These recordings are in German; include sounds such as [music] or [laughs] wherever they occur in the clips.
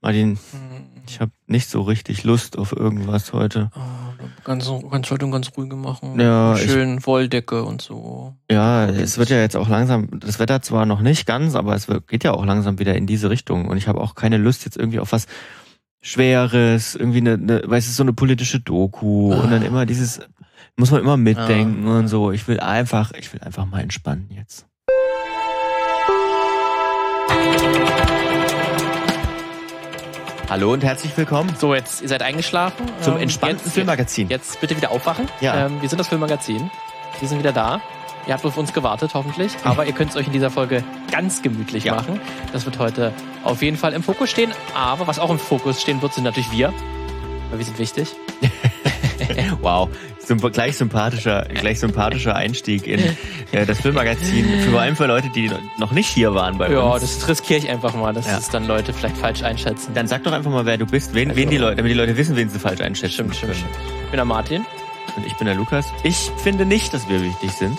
Martin, ich habe nicht so richtig Lust auf irgendwas heute. Oh, ganz, ganz heute ganz ruhige machen. Ja, ich- Schön Wolldecke und so. Ja, es wird ja jetzt auch langsam, das Wetter zwar noch nicht ganz, aber es wird, geht ja auch langsam wieder in diese Richtung. Und ich habe auch keine Lust jetzt irgendwie auf was Schweres, irgendwie eine, eine weißt du, so eine politische Doku und dann immer dieses, muss man immer mitdenken und so. Ich will einfach, ich will einfach mal entspannen jetzt. Hallo und herzlich willkommen So, jetzt, ihr seid eingeschlafen. zum Ähm, entspannten jetzt, Filmmagazin. Jetzt bitte wieder aufwachen. Ja. Ähm, wir sind das Filmmagazin. Wir sind wieder da. Ihr habt auf uns gewartet, hoffentlich. Aber ihr könnt es euch in dieser Folge ganz gemütlich Ja. machen. Das wird heute auf jeden Fall im Fokus stehen. Aber was auch im Fokus stehen wird, sind natürlich wir. Weil wir sind wichtig. [laughs] Wow, Symp gleich sympathischer, gleich sympathischer Einstieg in äh, das Filmmagazin. Für, vor allem für Leute, die noch nicht hier waren bei Ja, uns. das riskiere ich einfach mal, dass Ja. es dann Leute vielleicht falsch einschätzen. Dann sag doch einfach mal, wer du bist, wen, Also- wen die Leute, damit die Leute wissen, wen sie falsch einschätzen Stimmt, stimmt, stimmt. Ich bin der Martin. Und ich bin der Lukas. Ich finde nicht, dass wir wichtig sind.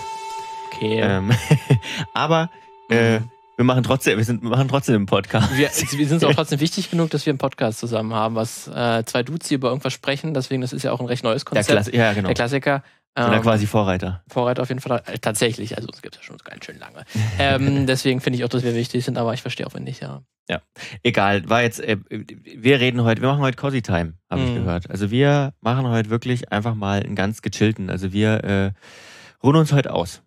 Okay. Ähm, [laughs] aber äh, Mhm. Wir machen trotzdem, wir sind, wir machen trotzdem einen Podcast. Wir, wir sind auch trotzdem wichtig genug, dass wir einen Podcast zusammen haben, was äh, zwei Dudes hier über irgendwas sprechen. Deswegen, das ist ja auch ein recht neues Der Konzept. Klasse, ja, genau. Der Klassiker. Oder Ähm, quasi Vorreiter. Vorreiter auf jeden Fall. Äh, tatsächlich, also es gibt ja schon ganz schön lange. ähm, [laughs] deswegen finde ich auch, dass wir wichtig sind, aber ich verstehe auch, wenn nicht, ja. Egal, war jetzt, äh, wir reden heute, wir machen heute Cozy Time, habe ich Mhm. gehört. Also wir machen heute wirklich einfach mal einen ganz gechillten. Also wir äh, ruhen uns heute aus.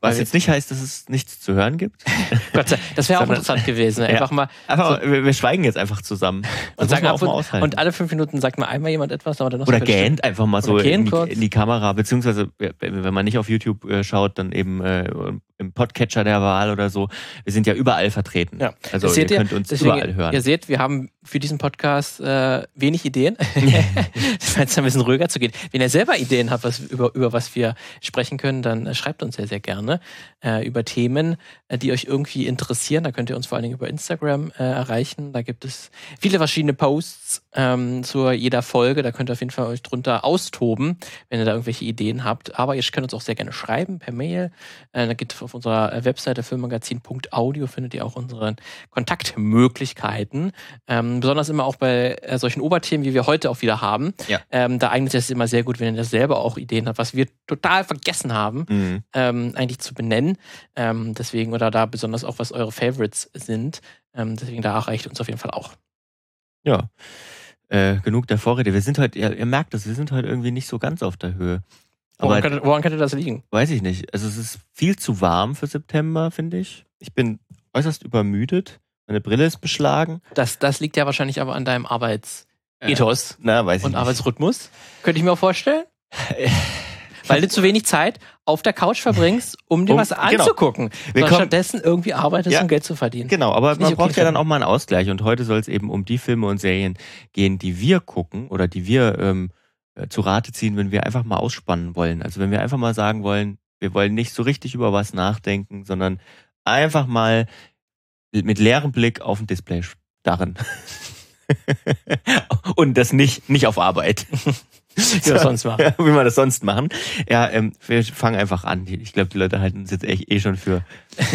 Was jetzt nicht heißt, dass es nichts zu hören gibt. [laughs] Gott sei Das wäre auch interessant gewesen. Einfach mal Aber wir, wir schweigen jetzt einfach zusammen. Das und sagen auch mal aushalten. und alle fünf Minuten sagt mal einmal jemand etwas, aber dann noch so Oder gähnt einfach mal so Oder in gähnt die, in die Kamera, beziehungsweise wenn wenn man nicht auf YouTube äh, schaut, dann eben äh, im Podcatcher der Wahl oder so. Wir sind ja überall vertreten. Ja. Also Das ihr seht ihr, könnt uns Deswegen, überall hören. Ihr seht, wir haben für diesen Podcast äh, wenig Ideen. [laughs] Falls es ein bisschen ruhiger zu gehen. Wenn ihr selber Ideen habt, was, über, über was wir sprechen können, dann äh, schreibt uns sehr, sehr gerne äh, über Themen, äh, die euch irgendwie interessieren. Da könnt ihr uns vor allen Dingen über Instagram äh, erreichen. Da gibt es viele verschiedene Posts ähm, zu jeder Folge. Da könnt ihr auf jeden Fall euch drunter austoben, wenn ihr da irgendwelche Ideen habt. Aber ihr könnt uns auch sehr gerne schreiben per Mail. Äh, da gibt es auf unserer äh, Webseite filmmagazin.audio findet ihr auch unsere Kontaktmöglichkeiten. Ähm, besonders immer auch bei äh, solchen Oberthemen, wie wir heute auch wieder haben. Ja. Ähm, da eignet es sich immer sehr gut, wenn ihr selber auch Ideen habt, was wir total vergessen haben, Mhm. ähm, eigentlich zu benennen. Ähm, deswegen, oder da besonders auch, was eure Favorites sind. Ähm, deswegen, da erreicht uns auf jeden Fall auch. Ja. Äh, genug der Vorrede. Wir sind heute, ihr, ihr merkt es, wir sind heute irgendwie nicht so ganz auf der Höhe. Aber Woran könnte, woran könnte das liegen? weiß ich nicht. Also es ist viel zu warm für September, finde ich. Ich bin äußerst übermüdet. Meine Brille ist beschlagen. Das, das liegt ja wahrscheinlich aber an deinem Arbeitsethos Na, weiß ich und nicht. Arbeitsrhythmus. Könnte ich mir auch vorstellen. [laughs] Weil du zu wenig Zeit auf der Couch verbringst, um dir Um- was genau. anzugucken. Sondern kommen- stattdessen irgendwie arbeitest, Ja. um Geld zu verdienen. Genau, aber man okay braucht ja dann auch mal einen Ausgleich. Und heute soll es eben um die Filme und Serien gehen, die wir gucken oder die wir ähm, äh, zu Rate ziehen, wenn wir einfach mal ausspannen wollen. Also wenn wir einfach mal sagen wollen, wir wollen nicht so richtig über was nachdenken, sondern einfach mal mit leerem Blick auf ein Display starren. [laughs] und das nicht, nicht auf Arbeit. Wie wir das sonst machen. Ja, wie wir das sonst machen. Ja, ähm, wir fangen einfach an. Ich glaube, die Leute halten uns jetzt echt eh schon für.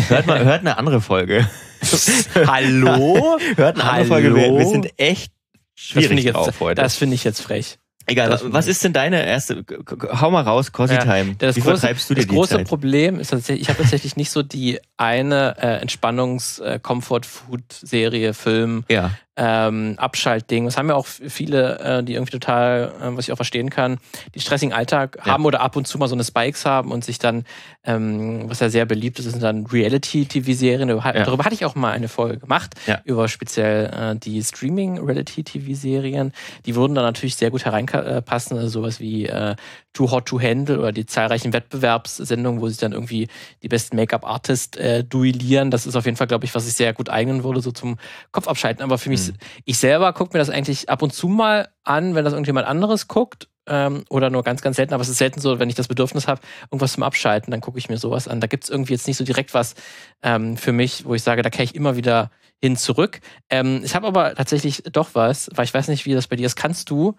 Hört mal, hört eine andere Folge. [laughs] Hallo? Hört eine andere Folge. Wir, wir sind echt Das schwierig ich, jetzt- drauf heute. das finde ich jetzt frech. Egal, das- was ist denn deine erste? Hau mal raus, Cozy Ja, Time. Das Wie große, vertreibst du dir das die große Zeit? Problem ist tatsächlich, ich habe tatsächlich nicht so die eine äh, Entspannungs-Comfort-Food-Serie, Film, Ja, ähm, Abschaltding. Das haben ja auch viele, äh, die irgendwie total, äh, was ich auch verstehen kann, die stressigen Alltag Ja. haben oder ab und zu mal so eine Spikes haben und sich dann, ähm, was ja sehr beliebt ist, sind dann Reality-TV-Serien. Darüber, Ja. darüber hatte ich auch mal eine Folge gemacht, Ja. über speziell äh, die Streaming-Reality-TV-Serien. Die würden dann natürlich sehr gut hereinpassen, also sowas wie äh, Too Hot to Handle oder die zahlreichen Wettbewerbssendungen, wo sich dann irgendwie die besten Make-up-Artists äh, duellieren. Das ist auf jeden Fall, glaube ich, was sich sehr gut eignen würde, so zum Kopfabschalten. Aber für mich, Mhm. ich selber gucke mir das eigentlich ab und zu mal an, wenn das irgendjemand anderes guckt. Ähm, oder nur ganz, ganz selten, aber es ist selten so, wenn ich das Bedürfnis habe, irgendwas zum Abschalten, dann gucke ich mir sowas an. Da gibt es irgendwie jetzt nicht so direkt was ähm, für mich, wo ich sage, da kehre ich immer wieder hin zurück. Ähm, ich habe aber tatsächlich doch was, weil ich weiß nicht, wie das bei dir ist. Kannst du,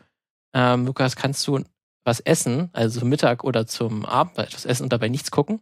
ähm, Lukas, kannst du was essen, also zum Mittag oder zum Abend etwas essen und dabei nichts gucken?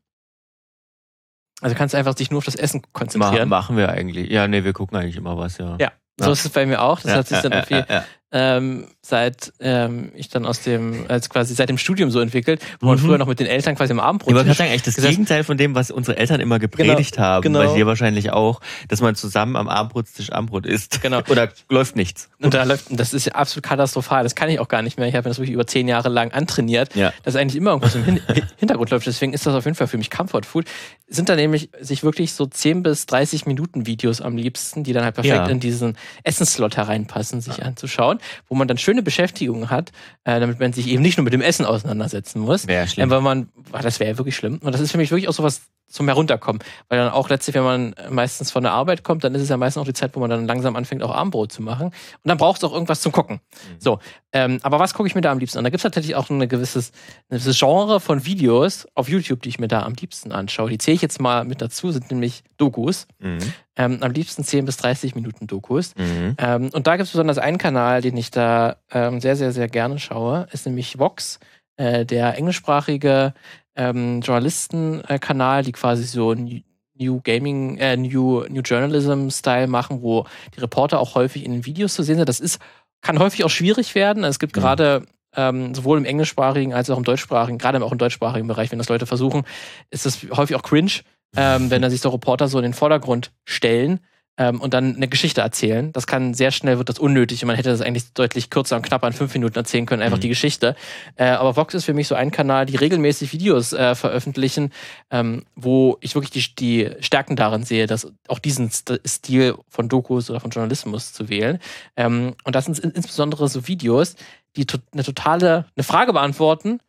Also kannst du einfach dich nur auf das Essen konzentrieren. Ma machen wir eigentlich. Ja, nee, wir gucken eigentlich immer was, ja. Ja, so ist es bei mir auch. Das Ja, hat sich dann irgendwie ja, ja. Ähm, seit ähm, ich dann aus dem, als quasi seit dem Studium so entwickelt, wo man Mhm. früher noch mit den Eltern quasi am Ich Abendbrot wollte gerade sagen, eigentlich das gesessen- Gegenteil von dem, was unsere Eltern immer gepredigt haben, genau. bei dir wahrscheinlich auch, dass man zusammen am Abendbrotstisch Abendbrot isst. Genau. [laughs] Oder läuft nichts. Und da läuft, das ist ja absolut katastrophal. Das kann ich auch gar nicht mehr. Ich habe das wirklich über zehn Jahre lang antrainiert, Ja. dass eigentlich immer irgendwas im Hin Hintergrund läuft. Deswegen ist das auf jeden Fall für mich Comfort Food. Sind da nämlich sich wirklich so 10 bis 30 Minuten Videos am liebsten, die dann halt perfekt Ja. in diesen Essensslot hereinpassen, sich anzuschauen, wo man dann schöne Beschäftigung hat, äh, damit man sich eben nicht nur mit dem Essen auseinandersetzen muss. Wäre schlimm. weil man, ah, das wäre ja wirklich schlimm. Und das ist für mich wirklich auch sowas zum Herunterkommen. Weil dann auch letztlich, wenn man meistens von der Arbeit kommt, dann ist es ja meistens auch die Zeit, wo man dann langsam anfängt, auch Abendbrot zu machen. Und dann braucht es auch irgendwas zum Gucken. So, ähm, aber was gucke ich mir da am liebsten an? Da gibt es tatsächlich auch ein gewisses, ein gewisses Genre von Videos auf YouTube, die ich mir da am liebsten anschaue. Die zähle ich jetzt mal mit dazu, sind nämlich Dokus. Mhm. Ähm, am liebsten 10 bis 30 Minuten Dokus. Mhm. Ähm, und da gibt es besonders einen Kanal, den ich da ähm, sehr, sehr, sehr gerne schaue, ist nämlich Vox, äh, der englischsprachige ähm, Journalistenkanal, die quasi so New, Gaming, äh, New, New Journalism-Style machen, wo die Reporter auch häufig in den Videos zu sehen sind. Das ist, kann häufig auch schwierig werden. Es gibt Mhm. gerade ähm, sowohl im englischsprachigen als auch im deutschsprachigen, gerade auch im deutschsprachigen Bereich, wenn das Leute versuchen, ist das häufig auch cringe, ähm, [laughs] wenn da sich so Reporter so in den Vordergrund stellen ähm, und dann eine Geschichte erzählen. Das kann sehr schnell wird das unnötig und man hätte das eigentlich deutlich kürzer und knapper in fünf Minuten erzählen können, einfach Mhm. die Geschichte. Äh, aber Vox ist für mich so ein Kanal, die regelmäßig Videos äh, veröffentlichen, ähm, wo ich wirklich die, die Stärken darin sehe, dass auch diesen St Stil von Dokus oder von Journalismus zu wählen. Ähm, und das sind in, insbesondere so Videos, die to eine totale, eine Frage beantworten,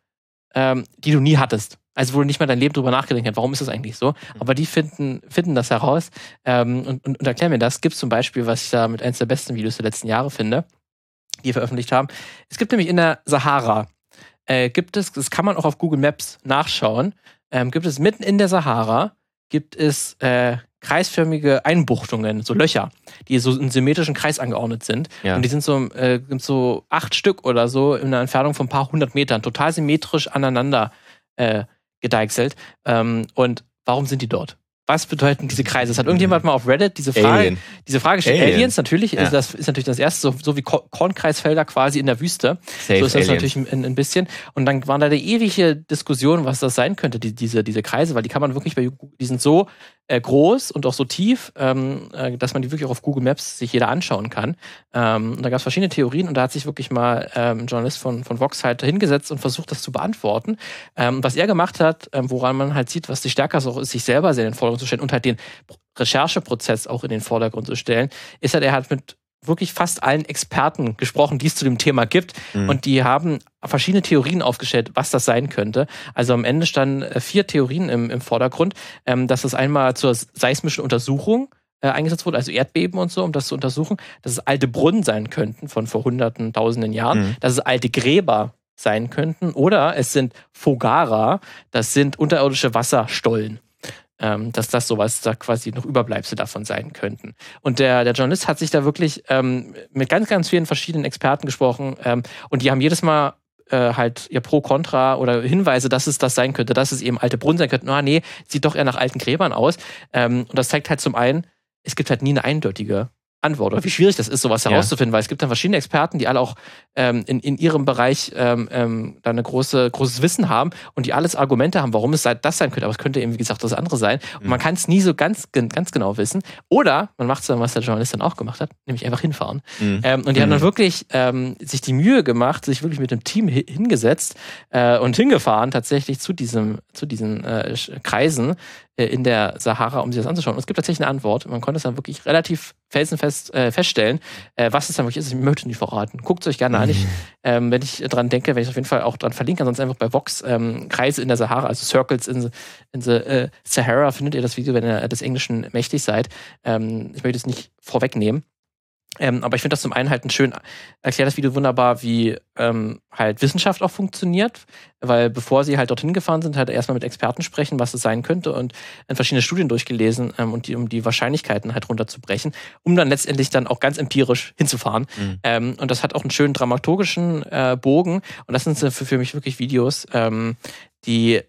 ähm, die du nie hattest. Also wo du nicht mal dein Leben drüber nachgedacht hast, warum ist das eigentlich so? Aber die finden, finden das heraus ähm, und, und, und erklären mir das. Gibt zum Beispiel, was ich da mit eines der besten Videos der letzten Jahre finde, die wir veröffentlicht haben. Es gibt nämlich in der Sahara, äh, gibt es, das kann man auch auf Google Maps nachschauen, ähm, gibt es mitten in der Sahara, gibt es äh, kreisförmige Einbuchtungen, so Löcher, die so in symmetrischen Kreis angeordnet sind. Ja. Und die sind so, äh, sind so acht Stück oder so in einer Entfernung von ein paar hundert Metern, total symmetrisch aneinander äh, gedeichselt. Ähm, und warum sind die dort? Was bedeuten diese Kreise? Es hat irgendjemand mal auf Reddit diese Frage, Alien. diese Frage gestellt. Alien. Aliens, natürlich, Ja. ist, das ist natürlich das erste, so, so wie Ko- Kornkreisfelder quasi in der Wüste. Safe so ist das Aliens. natürlich ein, ein bisschen. Und dann waren da eine ewige Diskussion, was das sein könnte, die, diese, diese Kreise, weil die kann man wirklich bei die sind so äh, groß und auch so tief, ähm, äh, dass man die wirklich auch auf Google Maps sich jeder anschauen kann. Ähm, und da gab es verschiedene Theorien und da hat sich wirklich mal ähm, ein Journalist von, von Vox halt hingesetzt und versucht, das zu beantworten. Ähm, was er gemacht hat, ähm, woran man halt sieht, was die Stärke ist, auch ist, sich selber sehr in den Vordergrund zu stellen und halt den Rechercheprozess auch in den Vordergrund zu stellen, ist halt, er hat mit wirklich fast allen Experten gesprochen, die es zu dem Thema gibt. Mhm. Und die haben verschiedene Theorien aufgestellt, was das sein könnte. Also am Ende standen äh, vier Theorien im, im Vordergrund, ähm, dass es einmal zur seismischen Untersuchung äh, eingesetzt wurde, also Erdbeben und so, um das zu untersuchen, dass es alte Brunnen sein könnten von vor hunderten, tausenden Jahren, Mhm. dass es alte Gräber sein könnten oder es sind Fogara, das sind unterirdische Wasserstollen. Ähm, dass das sowas da quasi noch Überbleibsel davon sein könnten. Und der, der Journalist hat sich da wirklich ähm, mit ganz, ganz vielen verschiedenen Experten gesprochen ähm, und die haben jedes Mal äh, halt ihr Pro, Contra oder Hinweise, dass es das sein könnte, dass es eben alte Brunnen sein könnten. Ah, nee, sieht doch eher nach alten Gräbern aus. Ähm, und das zeigt halt zum einen, es gibt halt nie eine eindeutige Antwort oder wie schwierig das ist, sowas Ja. herauszufinden, weil es gibt dann verschiedene Experten, die alle auch ähm, in, in ihrem Bereich ähm, ähm, da eine große, großes Wissen haben und die alles Argumente haben, warum es das sein könnte. Aber es könnte eben, wie gesagt, das andere sein. Und man Mhm. kann es nie so ganz, ganz genau wissen. Oder man macht es dann, was der Journalist dann auch gemacht hat, nämlich einfach hinfahren. Mhm. Ähm, und die haben Mhm. dann wirklich ähm, sich die Mühe gemacht, sich wirklich mit dem Team hi hingesetzt äh, und hingefahren tatsächlich zu diesem, zu diesen äh, Kreisen in der Sahara, um sich das anzuschauen. Und es gibt tatsächlich eine Antwort. Man konnte es dann wirklich relativ felsenfest äh, feststellen, äh, was es dann wirklich ist. Ich möchte nicht verraten. Guckt es euch gerne an. Ich, [laughs] ähm, wenn ich dran denke, werde ich auf jeden Fall auch dran verlinken. Ansonsten einfach bei Vox ähm, Kreise in der Sahara, also Circles in the, in the äh, Sahara, findet ihr das Video, wenn ihr des Englischen mächtig seid. Ähm, ich möchte es nicht vorwegnehmen. Ähm, aber ich finde das zum einen halt ein schön, erklärt das Video wunderbar, wie ähm, halt Wissenschaft auch funktioniert, weil bevor sie halt dorthin gefahren sind, halt erstmal mit Experten sprechen, was es sein könnte und in verschiedene Studien durchgelesen, ähm, und die, um die Wahrscheinlichkeiten halt runterzubrechen, um dann letztendlich dann auch ganz empirisch hinzufahren. Mhm. Ähm, und das hat auch einen schönen dramaturgischen äh, Bogen und das sind für, für mich wirklich Videos, ähm, die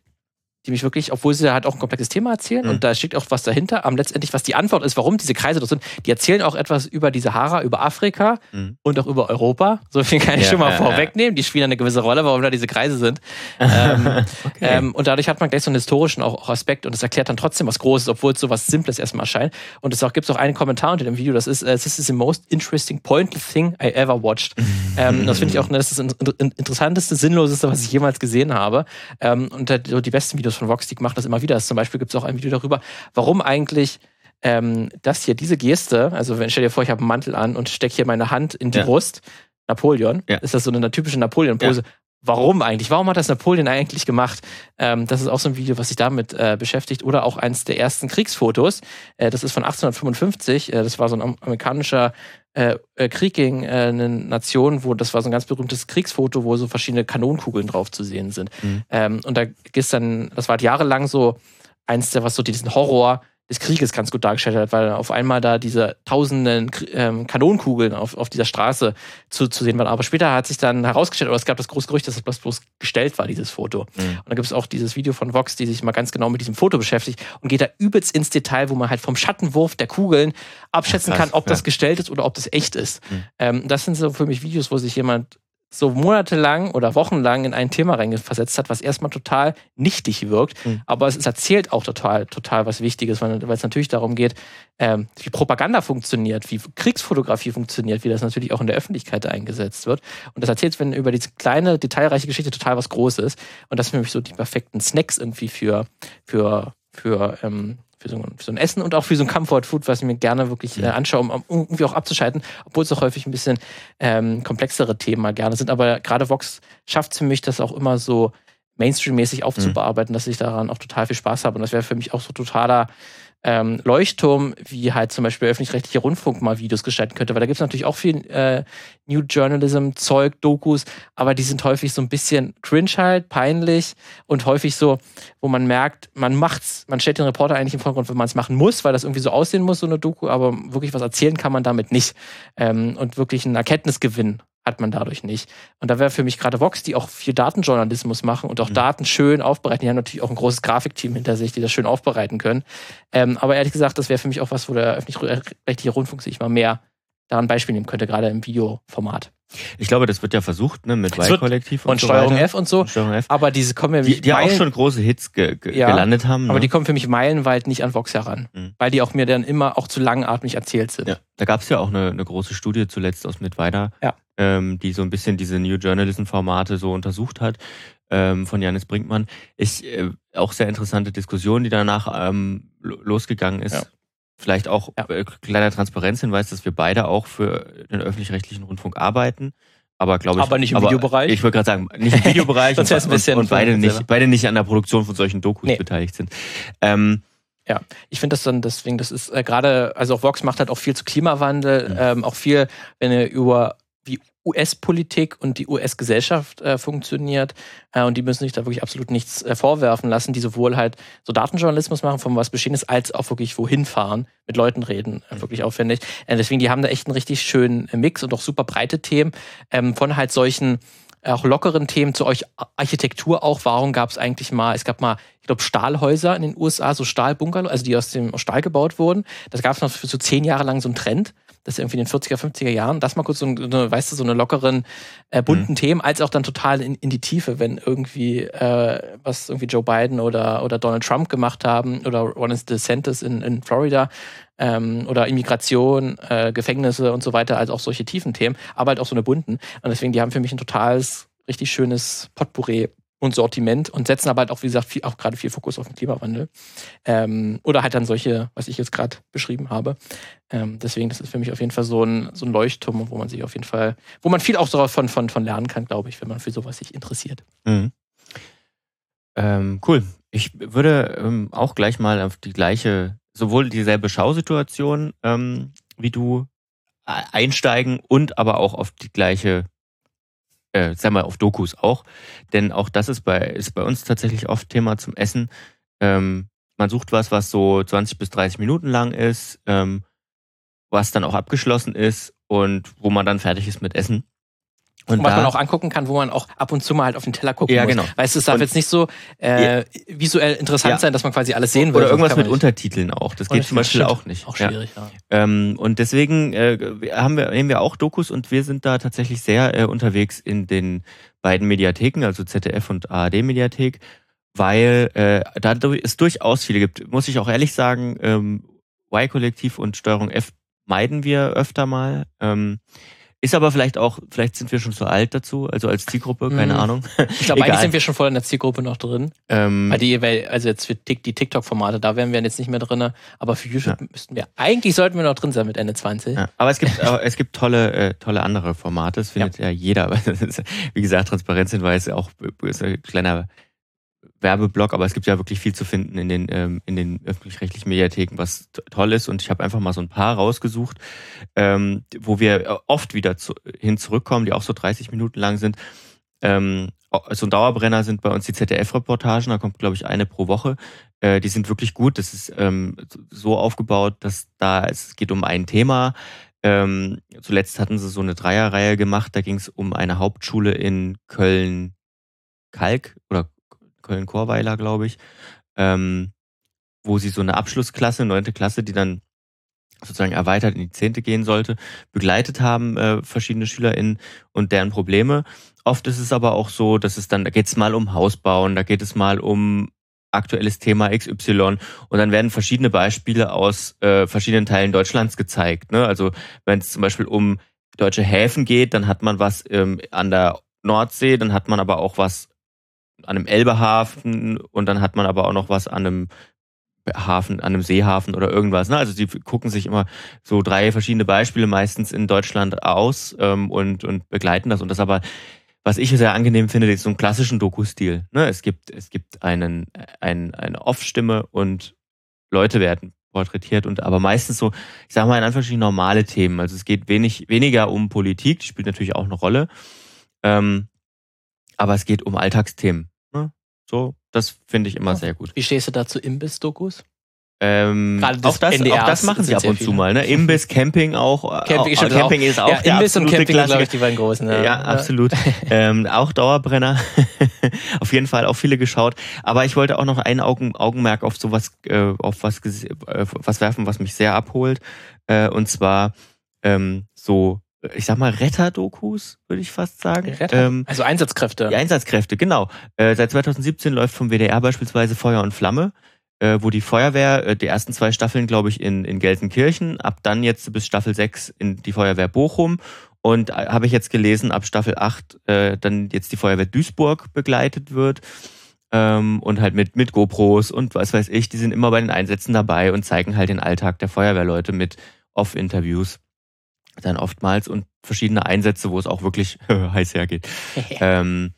die mich wirklich, obwohl sie halt auch ein komplexes Thema erzählen mhm. und da steckt auch was dahinter, aber letztendlich, was die Antwort ist, warum diese Kreise dort sind, die erzählen auch etwas über die Sahara, über Afrika mhm. und auch über Europa. So viel kann ich ja, schon mal ja, vorwegnehmen. Die spielen eine gewisse Rolle, warum da diese Kreise sind. ähm, [laughs] okay. ähm, und dadurch hat man gleich so einen historischen auch, auch Aspekt und es erklärt dann trotzdem was Großes, obwohl es so was Simples erstmal erscheint. Und es gibt auch einen Kommentar unter dem Video, das ist, uh, this is the most interesting pointless thing I ever watched. [laughs] ähm, das finde ich auch, ne, das ist das interessanteste, sinnloseste, was ich jemals gesehen habe. Ähm, und so die besten Videos von Vox, die machen das immer wieder. Zum Beispiel gibt es auch ein Video darüber, warum eigentlich ähm, das hier, diese Geste, also wenn stell dir vor, ich habe einen Mantel an und stecke hier meine Hand in die ja. Brust, Napoleon, ja. ist das so eine typische Napoleon-Pose. Ja. Warum eigentlich? Warum hat das Napoleon eigentlich gemacht? Ähm, das ist auch so ein Video, was sich damit äh, beschäftigt. Oder auch eins der ersten Kriegsfotos. Äh, das ist von 1855. Äh, das war so ein amerikanischer äh, äh, Krieg gegen äh, eine Nation, wo das war so ein ganz berühmtes Kriegsfoto, wo so verschiedene Kanonenkugeln drauf zu sehen sind. Mhm. Ähm, und da ist dann, das war halt jahrelang so eins der, was so diesen Horror des Krieges ganz gut dargestellt hat, weil auf einmal da diese tausenden ähm, Kanonenkugeln auf, auf dieser Straße zu, zu sehen waren. Aber später hat sich dann herausgestellt, oder es gab das große Gerücht, dass das bloß gestellt war, dieses Foto. Mhm. Und da gibt es auch dieses Video von Vox, die sich mal ganz genau mit diesem Foto beschäftigt und geht da übelst ins Detail, wo man halt vom Schattenwurf der Kugeln abschätzen Ach, kann, ob ja. das gestellt ist oder ob das echt ist. Mhm. Ähm, das sind so für mich Videos, wo sich jemand so monatelang oder wochenlang in ein Thema reinversetzt hat, was erstmal total nichtig wirkt, mhm. aber es, erzählt auch total, total was Wichtiges, weil, weil es natürlich darum geht, ähm, wie Propaganda funktioniert, wie Kriegsfotografie funktioniert, wie das natürlich auch in der Öffentlichkeit eingesetzt wird. Und das erzählt, wenn über diese kleine, detailreiche Geschichte total was Großes. Und das sind für mich so die perfekten Snacks irgendwie für, für, für ähm, für so, ein, für so ein Essen und auch für so ein Comfort Food, was ich mir gerne wirklich äh, anschaue, um, um, irgendwie auch abzuschalten, obwohl es auch häufig ein bisschen ähm, komplexere Themen mal gerne sind. Aber gerade Vox schafft es für mich, das auch immer so Mainstream-mäßig aufzubearbeiten, mhm. dass ich daran auch total viel Spaß habe. Und das wäre für mich auch so totaler ähm, Leuchtturm, wie halt zum Beispiel öffentlich-rechtliche Rundfunk mal Videos gestalten könnte, weil da gibt es natürlich auch viel äh, New Journalism-Zeug, Dokus, aber die sind häufig so ein bisschen cringe halt, peinlich und häufig so, wo man merkt, man macht's, man stellt den Reporter eigentlich im Vordergrund, wenn man es machen muss, weil das irgendwie so aussehen muss, so eine Doku, aber wirklich was erzählen kann man damit nicht. Ähm, und wirklich einen Erkenntnisgewinn hat man dadurch nicht. Und da wäre für mich gerade Vox, die auch viel Datenjournalismus machen und auch mhm. Daten schön aufbereiten. Die haben natürlich auch ein großes Grafikteam hinter sich, die das schön aufbereiten können. Ähm, aber ehrlich gesagt, das wäre für mich auch was, wo der öffentlich-rechtliche Rundfunk sich mal mehr daran Beispiel nehmen könnte, gerade im Videoformat. Ich glaube, das wird ja versucht, ne, mit Wahlkollektiv und, und so Steuerung weiter. F und so. Und Steuerung F. Aber diese kommen ja die, die auch schon große Hits ge ge ja, gelandet haben. Aber ne? die kommen für mich meilenweit nicht an Vox heran, mhm. weil die auch mir dann immer auch zu langatmig erzählt sind. Ja, da gab es ja auch eine, eine große Studie zuletzt aus Mittweida, ja. Ähm, die so ein bisschen diese New Journalism-Formate so untersucht hat ähm, von Janis Brinkmann. Ich äh, auch sehr interessante Diskussion, die danach ähm, losgegangen ist. Ja vielleicht auch ja. äh, kleiner Transparenzhinweis, dass wir beide auch für den öffentlich-rechtlichen Rundfunk arbeiten. Aber glaube ich. Aber nicht im aber Videobereich? Ich wollte gerade sagen, nicht im Videobereich [laughs] und, bisschen und, beide, nicht, beide nicht an der Produktion von solchen Dokus nee. beteiligt sind. Ähm, ja, ich finde das dann deswegen, das ist äh, gerade, also auch Vox macht halt auch viel zu Klimawandel, mhm. ähm, auch viel, wenn ihr über wie US-Politik und die US-Gesellschaft äh, funktioniert. Äh, und die müssen sich da wirklich absolut nichts äh, vorwerfen lassen, die sowohl halt so Datenjournalismus machen, von was Bestehendes, als auch wirklich wohin fahren, mit Leuten reden, äh, wirklich aufwendig. Äh, deswegen, die haben da echt einen richtig schönen äh, Mix und auch super breite Themen ähm, von halt solchen auch lockeren Themen zu euch Architektur auch. Warum gab es eigentlich mal, es gab mal, ich glaube, Stahlhäuser in den USA, so Stahlbungalow, also die aus dem aus Stahl gebaut wurden. Das gab es noch für so zehn Jahre lang so einen Trend das irgendwie in den 40er, 50er Jahren, das mal kurz so eine, weißt du, so eine lockeren, äh, bunten mhm. Themen, als auch dann total in, in die Tiefe, wenn irgendwie, äh, was irgendwie Joe Biden oder, oder Donald Trump gemacht haben oder Ron DeSantis in, in Florida ähm, oder Immigration, äh, Gefängnisse und so weiter, als auch solche tiefen Themen, aber halt auch so eine bunten. Und deswegen, die haben für mich ein totales, richtig schönes Potpourri und Sortiment und setzen aber halt auch, wie gesagt, viel, auch gerade viel Fokus auf den Klimawandel. Ähm, oder halt dann solche, was ich jetzt gerade beschrieben habe. Ähm, deswegen, das ist für mich auf jeden Fall so ein, so ein Leuchtturm, wo man sich auf jeden Fall, wo man viel auch davon von, von lernen kann, glaube ich, wenn man für sowas sich interessiert. Mhm. Ähm, cool. Ich würde ähm, auch gleich mal auf die gleiche, sowohl dieselbe Schausituation ähm, wie du äh, einsteigen und aber auch auf die gleiche äh, sag mal, auf Dokus auch. Denn auch das ist bei, ist bei uns tatsächlich oft Thema zum Essen. Ähm, man sucht was, was so 20 bis 30 Minuten lang ist, ähm, was dann auch abgeschlossen ist und wo man dann fertig ist mit Essen. Und was man auch angucken kann, wo man auch ab und zu mal halt auf den Teller gucken ja, muss. Genau. Weißt du, es darf und, jetzt nicht so äh, ja. visuell interessant ja. sein, dass man quasi alles sehen will. Oder irgendwas mit Untertiteln auch. Das geht zum Beispiel auch nicht. Auch schwierig, ja. Ähm, und deswegen äh, haben wir, nehmen wir auch Dokus und wir sind da tatsächlich sehr äh, unterwegs in den beiden Mediatheken, also ZDF und ARD-Mediathek, weil äh, da es durchaus viele gibt. Muss ich auch ehrlich sagen, ähm, Y-Kollektiv und Steuerung F meiden wir öfter mal. Ähm, ist aber vielleicht auch, vielleicht sind wir schon zu alt dazu, also als Zielgruppe, keine mhm. Ahnung. Ich glaube, eigentlich sind wir schon voll in der Zielgruppe noch drin. Ähm, weil die, also jetzt für die TikTok-Formate, da wären wir jetzt nicht mehr drin, aber für YouTube ja. müssten wir, eigentlich sollten wir noch drin sein mit Ende 20. Ja, aber es gibt, es gibt tolle, äh, tolle andere Formate, das findet ja, ja jeder. [laughs] Wie gesagt, Transparenzhinweis auch ist ein kleiner Werbeblock, aber es gibt ja wirklich viel zu finden in den, ähm, in den öffentlich-rechtlichen Mediatheken, was toll ist. Und ich habe einfach mal so ein paar rausgesucht, ähm, wo wir oft wieder zu, hin zurückkommen, die auch so 30 Minuten lang sind. Ähm, so ein Dauerbrenner sind bei uns die ZDF-Reportagen, da kommt, glaube ich, eine pro Woche. Äh, die sind wirklich gut. Das ist ähm, so aufgebaut, dass da es geht um ein Thema. Ähm, zuletzt hatten sie so eine Dreierreihe gemacht, da ging es um eine Hauptschule in Köln Kalk oder Köln-Chorweiler, glaube ich, ähm, wo sie so eine Abschlussklasse, neunte Klasse, die dann sozusagen erweitert in die zehnte gehen sollte, begleitet haben, äh, verschiedene SchülerInnen und deren Probleme. Oft ist es aber auch so, dass es dann, da geht es mal um Hausbauen, da geht es mal um aktuelles Thema XY und dann werden verschiedene Beispiele aus äh, verschiedenen Teilen Deutschlands gezeigt. Ne? Also wenn es zum Beispiel um deutsche Häfen geht, dann hat man was ähm, an der Nordsee, dann hat man aber auch was an einem Elbehafen und dann hat man aber auch noch was an einem Hafen, an einem Seehafen oder irgendwas. Ne? Also die gucken sich immer so drei verschiedene Beispiele meistens in Deutschland aus ähm, und, und begleiten das. Und das aber, was ich sehr angenehm finde, ist so einen klassischen Doku-Stil. Ne? Es gibt, es gibt einen, ein, eine Off-Stimme und Leute werden porträtiert und aber meistens so, ich sage mal in Anführungsstrichen normale Themen. Also es geht wenig, weniger um Politik, die spielt natürlich auch eine Rolle. Ähm, aber es geht um Alltagsthemen. Ne? So, das finde ich immer ja. sehr gut. Wie stehst du da zu Imbiss-Dokus? Ähm, das auch, das, auch das machen sie ab und zu mal. Ne? [laughs] Imbiss, Camping auch. Camping, auch, Camping ist auch. Ja, Imbiss und Camping sind, glaube ich, die beiden großen. Ja, ja absolut. [laughs] ähm, auch Dauerbrenner. [laughs] auf jeden Fall auch viele geschaut. Aber ich wollte auch noch ein Augen, Augenmerk auf sowas, äh, auf was, äh, was werfen, was mich sehr abholt. Äh, und zwar ähm, so ich sag mal, Retter-Dokus, würde ich fast sagen. Retter? Ähm, also Einsatzkräfte. Die Einsatzkräfte, genau. Äh, seit 2017 läuft vom WDR beispielsweise Feuer und Flamme, äh, wo die Feuerwehr, äh, die ersten zwei Staffeln, glaube ich, in, in Gelsenkirchen, ab dann jetzt bis Staffel 6 in die Feuerwehr Bochum und äh, habe ich jetzt gelesen, ab Staffel 8 äh, dann jetzt die Feuerwehr Duisburg begleitet wird. Ähm, und halt mit, mit GoPros und was weiß ich, die sind immer bei den Einsätzen dabei und zeigen halt den Alltag der Feuerwehrleute mit Off-Interviews dann oftmals und verschiedene Einsätze, wo es auch wirklich [laughs] heiß hergeht. [laughs] ähm,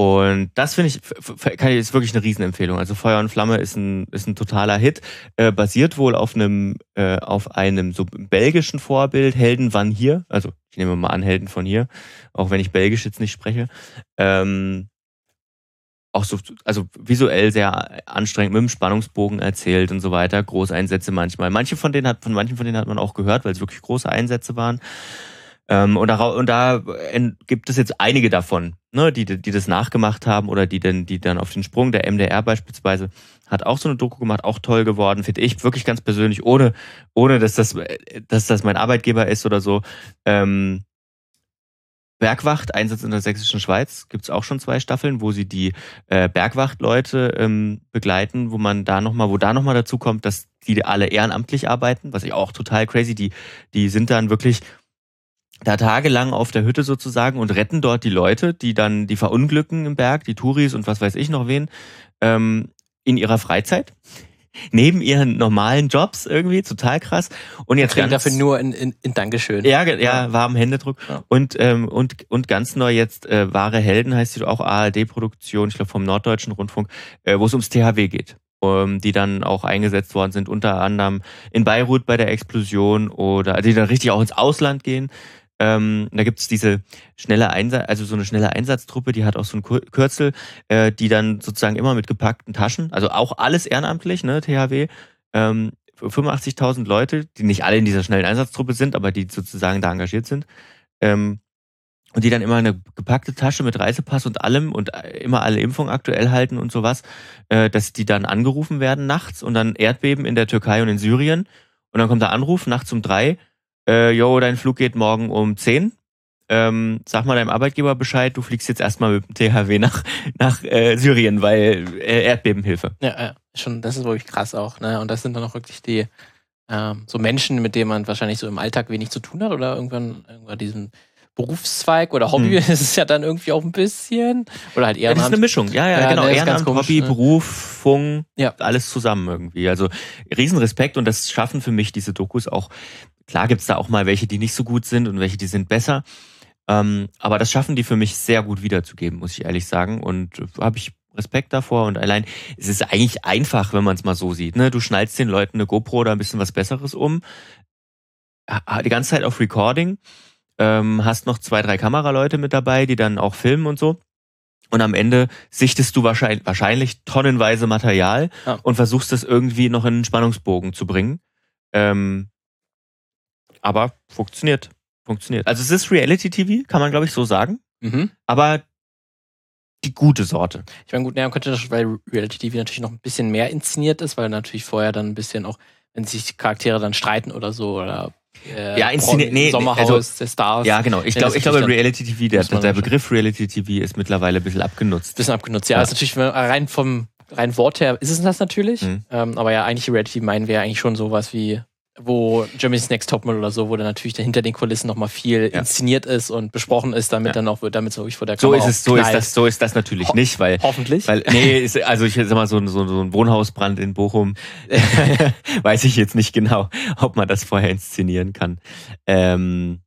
und das finde ich, kann ich, ist wirklich eine Riesenempfehlung. Also Feuer und Flamme ist ein, ist ein totaler Hit, äh, basiert wohl auf einem, äh, auf einem so belgischen Vorbild, Helden wann hier. Also ich nehme mal an, Helden von hier, auch wenn ich Belgisch jetzt nicht spreche. Ähm, auch so, also visuell sehr anstrengend mit dem Spannungsbogen erzählt und so weiter. Großeinsätze manchmal. Manche von denen hat, von manchen von denen hat man auch gehört, weil es wirklich große Einsätze waren. Ähm, und, da, und da gibt es jetzt einige davon, ne, die, die das nachgemacht haben oder die dann, die dann auf den Sprung, der MDR beispielsweise, hat auch so eine Doku gemacht, auch toll geworden, finde ich, wirklich ganz persönlich, ohne, ohne dass das, dass das mein Arbeitgeber ist oder so. Ähm, Bergwacht, Einsatz in der sächsischen Schweiz, gibt's auch schon zwei Staffeln, wo sie die äh, Bergwachtleute ähm, begleiten, wo man da nochmal, wo da nochmal dazu kommt, dass die alle ehrenamtlich arbeiten, was ich auch total crazy, die, die sind dann wirklich da tagelang auf der Hütte sozusagen und retten dort die Leute, die dann, die verunglücken im Berg, die Touris und was weiß ich noch wen, ähm, in ihrer Freizeit neben ihren normalen Jobs irgendwie, total krass. Und jetzt ganz, dafür nur in, in, in Dankeschön. Ja, ja, warmen Händedruck. Ja. Und, ähm, und, und ganz neu jetzt äh, Wahre Helden heißt sie auch ARD-Produktion, ich glaube vom Norddeutschen Rundfunk, äh, wo es ums THW geht. Um, die dann auch eingesetzt worden sind, unter anderem in Beirut bei der Explosion oder die dann richtig auch ins Ausland gehen. Ähm, da gibt es diese schnelle Einsatz, also so eine schnelle Einsatztruppe, die hat auch so ein Kürzel, äh, die dann sozusagen immer mit gepackten Taschen, also auch alles ehrenamtlich, ne, THW, ähm, 85.000 Leute, die nicht alle in dieser schnellen Einsatztruppe sind, aber die sozusagen da engagiert sind, ähm, und die dann immer eine gepackte Tasche mit Reisepass und allem und immer alle Impfungen aktuell halten und sowas, äh, dass die dann angerufen werden nachts und dann Erdbeben in der Türkei und in Syrien. Und dann kommt der Anruf nachts um drei, äh, yo, dein Flug geht morgen um zehn. Ähm, sag mal deinem Arbeitgeber Bescheid, du fliegst jetzt erstmal mit dem THW nach, nach äh, Syrien, weil äh, Erdbebenhilfe. Ja, ja, schon, das ist wirklich krass auch, ne? Und das sind dann auch wirklich die ähm, so Menschen, mit denen man wahrscheinlich so im Alltag wenig zu tun hat oder irgendwann, irgendwann diesen Berufszweig oder Hobby hm. [laughs] ist es ja dann irgendwie auch ein bisschen. Oder halt Ehrenamt. Ja, das ist eine Mischung, ja, ja, ja genau. Ehrenamt, komisch, Hobby, ne? Berufung, ja. alles zusammen irgendwie. Also Riesenrespekt und das schaffen für mich diese Dokus auch. Klar gibt's da auch mal welche, die nicht so gut sind und welche, die sind besser. Ähm, aber das schaffen die für mich sehr gut wiederzugeben, muss ich ehrlich sagen. Und äh, habe ich Respekt davor. Und allein, es ist eigentlich einfach, wenn man es mal so sieht. Ne? Du schnallst den Leuten eine GoPro oder ein bisschen was Besseres um. Die ganze Zeit auf Recording ähm, hast noch zwei, drei Kameraleute mit dabei, die dann auch filmen und so. Und am Ende sichtest du wahrscheinlich, wahrscheinlich tonnenweise Material ja. und versuchst das irgendwie noch in einen Spannungsbogen zu bringen. Ähm, aber funktioniert. Funktioniert. Also es ist Reality-TV, kann man glaube ich so sagen. Mhm. Aber die gute Sorte. Ich meine, gut, ja, man könnte das, weil Reality TV natürlich noch ein bisschen mehr inszeniert ist, weil natürlich vorher dann ein bisschen auch, wenn sich die Charaktere dann streiten oder so oder äh, ja, inszeniert, nee, Sommerhaus also, der Stars. Ja, genau. Ich glaube, ich glaube, Reality TV, der, der Begriff Reality TV ist mittlerweile ein bisschen abgenutzt. Bisschen abgenutzt, ja. ja. Ist natürlich rein vom rein Wort her ist es das natürlich. Mhm. Ähm, aber ja, eigentlich Reality TV meinen wir eigentlich schon sowas wie wo Germany's Next Topmodel oder so, wo dann natürlich hinter den Kulissen nochmal viel ja. inszeniert ist und besprochen ist, damit ja. dann auch, damit so ich vor der Kamera So ist es, so ist das, so ist das natürlich Ho nicht, weil. Hoffentlich. Weil, nee, ist, also ich sag mal, so, so, so ein Wohnhausbrand in Bochum, [laughs] weiß ich jetzt nicht genau, ob man das vorher inszenieren kann. Ähm,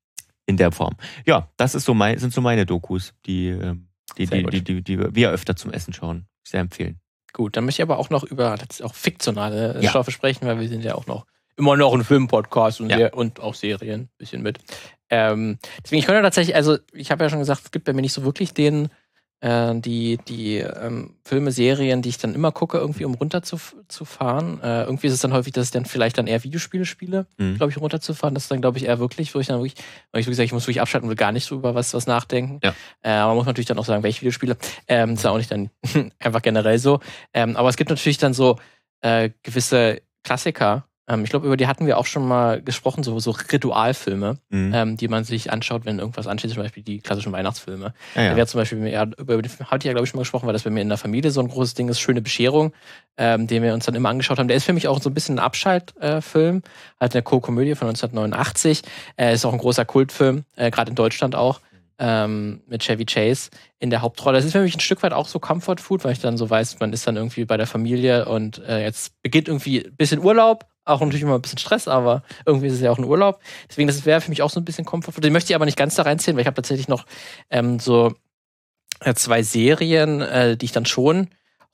in der Form. Ja, das ist so mein, sind so meine Dokus, die, ähm, die, die, die, die, die wir öfter zum Essen schauen. Sehr empfehlen. Gut, dann möchte ich aber auch noch über auch fiktionale ja. Stoffe sprechen, weil wir sind ja auch noch immer noch ein Filmpodcast und, ja. und auch Serien ein bisschen mit. Ähm, deswegen, ich könnte tatsächlich, also ich habe ja schon gesagt, es gibt bei mir nicht so wirklich den, äh, die, die ähm, Filme, Serien, die ich dann immer gucke, irgendwie um runterzufahren. Äh, irgendwie ist es dann häufig, dass ich dann vielleicht dann eher Videospiele spiele, mhm. glaube ich, runterzufahren. Das ist dann, glaube ich, eher wirklich, wo ich dann wirklich, weil ich wirklich sage, ich muss wirklich abschalten will gar nicht so über was, was nachdenken. Ja. Äh, aber man muss natürlich dann auch sagen, welche Videospiele. Ähm, das ist ja auch nicht dann [laughs] einfach generell so. Ähm, aber es gibt natürlich dann so äh, gewisse Klassiker, ähm, ich glaube, über die hatten wir auch schon mal gesprochen, so, so Ritualfilme, mhm. ähm, die man sich anschaut, wenn irgendwas ansteht, zum Beispiel die klassischen Weihnachtsfilme. Ja, ja. Da wäre zum Beispiel, ja, über den hatte ich ja, glaube ich, schon mal gesprochen, weil das bei mir in der Familie so ein großes Ding ist, Schöne Bescherung, ähm, den wir uns dann immer angeschaut haben. Der ist für mich auch so ein bisschen ein Abschaltfilm, äh, halt eine Co-Komödie von 1989. Äh, ist auch ein großer Kultfilm, äh, gerade in Deutschland auch ähm, mit Chevy Chase in der Hauptrolle. Das ist für mich ein Stück weit auch so Comfort Food, weil ich dann so weiß, man ist dann irgendwie bei der Familie und äh, jetzt beginnt irgendwie ein bisschen Urlaub auch natürlich immer ein bisschen Stress, aber irgendwie ist es ja auch ein Urlaub. Deswegen, das wäre für mich auch so ein bisschen Komfort. Den möchte ich aber nicht ganz da reinziehen, weil ich habe tatsächlich noch ähm, so äh, zwei Serien, äh, die ich dann schon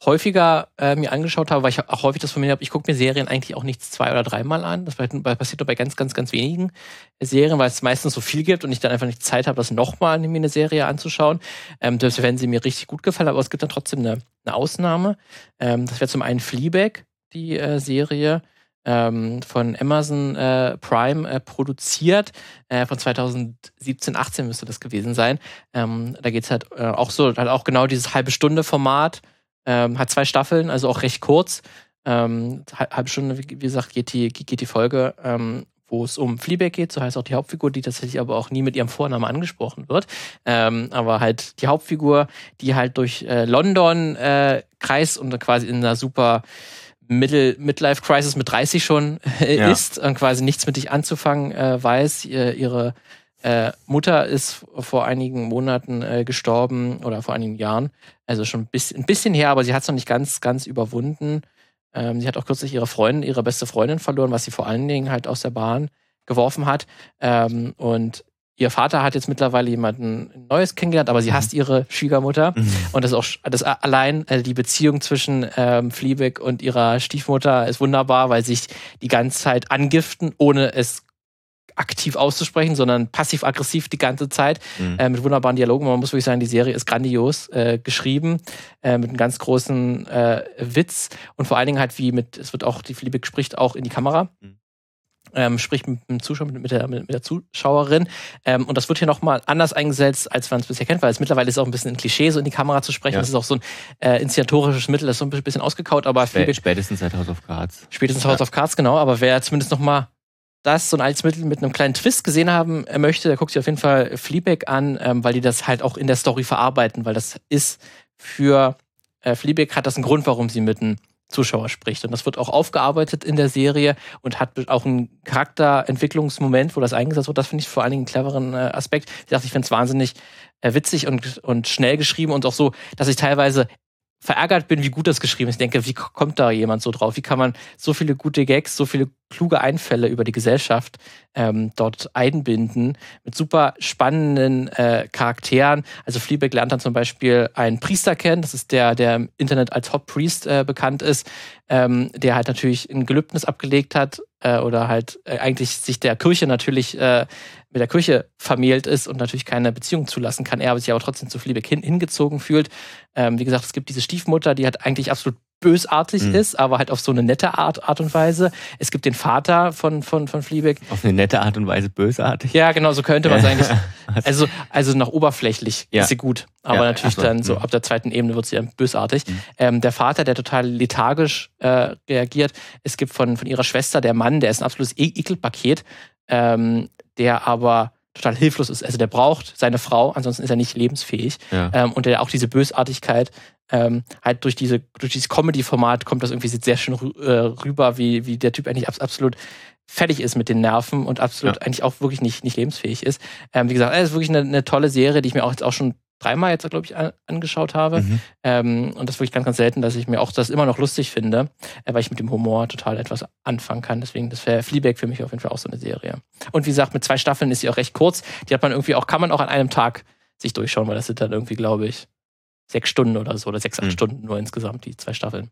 häufiger äh, mir angeschaut habe, weil ich auch häufig das von mir habe, ich gucke mir Serien eigentlich auch nicht zwei oder dreimal an. Das passiert nur bei ganz, ganz, ganz wenigen Serien, weil es meistens so viel gibt und ich dann einfach nicht Zeit habe, das nochmal mir eine Serie anzuschauen. Ähm, selbst wenn sie mir richtig gut gefallen, aber es gibt dann trotzdem eine, eine Ausnahme. Ähm, das wäre zum einen Fleabag, die äh, Serie ähm, von Amazon äh, Prime äh, produziert. Äh, von 2017, 18 müsste das gewesen sein. Ähm, da geht es halt äh, auch so, halt auch genau dieses halbe Stunde Format. Ähm, hat zwei Staffeln, also auch recht kurz. Ähm, halbe Stunde, wie, gesagt, geht die, geht die Folge, ähm, wo es um Fleabag geht, so heißt auch die Hauptfigur, die tatsächlich aber auch nie mit ihrem Vornamen angesprochen wird. Ähm, aber halt die Hauptfigur, die halt durch äh, London äh, kreist und quasi in einer super Middle, Midlife Crisis mit 30 schon äh, ja. ist und quasi nichts mit dich anzufangen äh, weiß. Ihr, ihre äh, Mutter ist vor einigen Monaten äh, gestorben oder vor einigen Jahren. Also schon ein bisschen, ein bisschen her, aber sie hat es noch nicht ganz, ganz überwunden. Ähm, sie hat auch kürzlich ihre Freundin, ihre beste Freundin verloren, was sie vor allen Dingen halt aus der Bahn geworfen hat. Ähm, und ihr Vater hat jetzt mittlerweile jemanden Neues kennengelernt, aber sie mhm. hasst ihre Schwiegermutter. Mhm. Und das ist auch das allein also die Beziehung zwischen ähm, Fleabag und ihrer Stiefmutter ist wunderbar, weil sich die ganze Zeit angiften, ohne es aktiv auszusprechen, sondern passiv-aggressiv die ganze Zeit mhm. äh, mit wunderbaren Dialogen. Man muss wirklich sagen, die Serie ist grandios äh, geschrieben, äh, mit einem ganz großen äh, Witz und vor allen Dingen halt wie mit, es wird auch, die Fleabag spricht auch in die Kamera. Mhm ähm, spricht mit dem Zuschauer, mit der, mit der Zuschauerin. Ähm, und das wird hier nochmal anders eingesetzt, als man es bisher kennt, weil es mittlerweile ist auch ein bisschen ein Klischee, so in die Kamera zu sprechen. Ja. Das ist auch so ein äh, inszenatorisches Mittel, das ist so ein bisschen ausgekaut, aber Spä spätestens seit House of Cards. Spätestens House of Cards, genau, aber wer zumindest nochmal das so ein altes Mittel mit einem kleinen Twist gesehen haben äh, möchte, der guckt sich auf jeden Fall Fleabag an, ähm, weil die das halt auch in der Story verarbeiten, weil das ist für äh, Fleabag hat das einen Grund, warum sie mit einem Zuschauer spricht. Und das wird auch aufgearbeitet in der Serie und hat auch einen Charakterentwicklungsmoment, wo das eingesetzt wird. Das finde ich vor allen Dingen einen cleveren äh, Aspekt. Ich dachte, ich finde es wahnsinnig äh, witzig und, und schnell geschrieben und auch so, dass ich teilweise verärgert bin, wie gut das geschrieben ist. Ich denke, wie kommt da jemand so drauf? Wie kann man so viele gute Gags, so viele kluge Einfälle über die Gesellschaft ähm, dort einbinden mit super spannenden äh, Charakteren. Also Fleabag lernt dann zum Beispiel einen Priester kennen, das ist der, der im Internet als Hot Priest äh, bekannt ist, ähm, der halt natürlich ein Gelübnis abgelegt hat äh, oder halt äh, eigentlich sich der Kirche natürlich äh, mit der Kirche vermählt ist und natürlich keine Beziehung zulassen kann, er aber sich aber trotzdem zu Fleabag hin, hingezogen fühlt. Ähm, wie gesagt, es gibt diese Stiefmutter, die halt eigentlich absolut bösartig Mhm. ist, aber halt auf so eine nette Art, Art und Weise. Es gibt den Vater von, von, von Fleabag. Auf eine nette Art und Weise bösartig. Ja, genau, so könnte man es eigentlich. [laughs] Also, also nach oberflächlich Ja. ist sie gut. Aber Ja, natürlich ach so, dann so mhm. ab der zweiten Ebene wird sie dann bösartig. Mhm. Ähm, der Vater, der total lethargisch äh, reagiert. Es gibt von, von ihrer Schwester der Mann, der ist ein absolutes e Ekelpaket, ähm, der aber total hilflos ist. Also der braucht seine Frau, ansonsten ist er nicht lebensfähig. Ja. Ähm, und der auch diese Bösartigkeit ähm, halt durch diese durch dieses Comedy-Format kommt das irgendwie sehr schön äh, rüber, wie, wie der Typ eigentlich abs absolut fertig ist mit den Nerven und absolut Ja. eigentlich auch wirklich nicht, nicht lebensfähig ist. Ähm, wie gesagt, es ist wirklich eine, eine tolle Serie, die ich mir auch jetzt auch schon dreimal jetzt, glaube ich, an, angeschaut habe. Mhm. Ähm, und das ist wirklich ganz, ganz selten, dass ich mir auch das immer noch lustig finde, äh, weil ich mit dem Humor total etwas anfangen kann. Deswegen, das wäre Fleabag für mich auf jeden Fall auch so eine Serie. Und wie gesagt, mit zwei Staffeln ist sie auch recht kurz. Die hat man irgendwie auch, kann man auch an einem Tag sich durchschauen, weil das sind dann irgendwie, glaube ich, sechs Stunden oder so oder sechs, acht Mhm. Stunden nur insgesamt, die zwei Staffeln.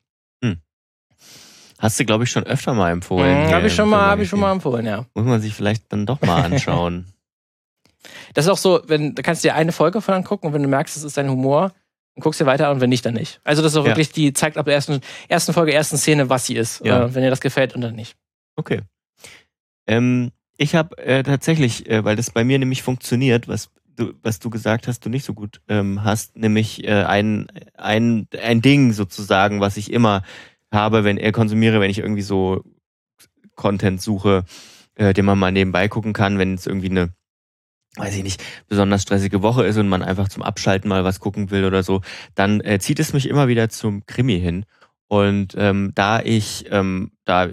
Hast du, glaube ich, schon öfter mal empfohlen. Mhm, habe ich schon mal, habe ich schon mal empfohlen, ja. Muss man sich vielleicht dann doch mal [laughs] anschauen. Das ist auch so, wenn, da kannst du dir eine Folge von angucken und wenn du merkst, das ist dein Humor, dann guckst du weiter und wenn nicht, dann nicht. Also das ist auch Ja. wirklich, die zeigt ab der ersten, ersten Folge, ersten Szene, was sie ist. Ja. Äh, wenn dir das gefällt und dann nicht. Okay. Ähm, ich habe äh, tatsächlich, äh, weil das bei mir nämlich funktioniert, was du, was du gesagt hast, du nicht so gut ähm, hast, nämlich äh, ein, ein, ein Ding sozusagen, was ich immer habe, wenn er konsumiere, wenn ich irgendwie so Content suche, äh, den man mal nebenbei gucken kann, wenn es irgendwie eine weiß ich nicht, besonders stressige Woche ist und man einfach zum Abschalten mal was gucken will oder so, dann äh, zieht es mich immer wieder zum Krimi hin. Und ähm, da ich ähm, da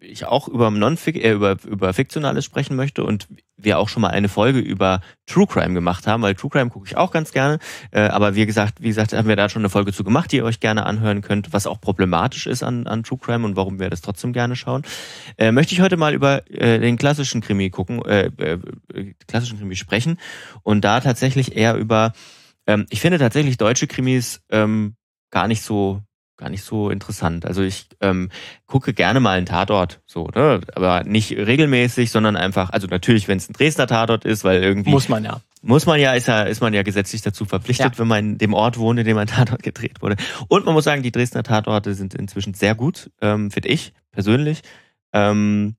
ich auch über äh, über über fiktionales sprechen möchte und wir auch schon mal eine Folge über True Crime gemacht haben, weil True Crime gucke ich auch ganz gerne, äh, aber wie gesagt, wie gesagt, haben wir da schon eine Folge zu gemacht, die ihr euch gerne anhören könnt, was auch problematisch ist an an True Crime und warum wir das trotzdem gerne schauen. Äh, möchte ich heute mal über äh, den klassischen Krimi gucken, äh, äh, klassischen Krimi sprechen und da tatsächlich eher über ähm, ich finde tatsächlich deutsche Krimis ähm, gar nicht so gar nicht so interessant. Also ich ähm, gucke gerne mal einen Tatort, so, ne? aber nicht regelmäßig, sondern einfach, also natürlich, wenn es ein Dresdner Tatort ist, weil irgendwie Muss man ja. muss man ja, ist ja, ist man ja gesetzlich dazu verpflichtet, Ja. wenn man in dem Ort wohnt, in dem ein Tatort [laughs] gedreht wurde. Und man muss sagen, die Dresdner Tatorte sind inzwischen sehr gut, ähm, finde ich persönlich. Ähm,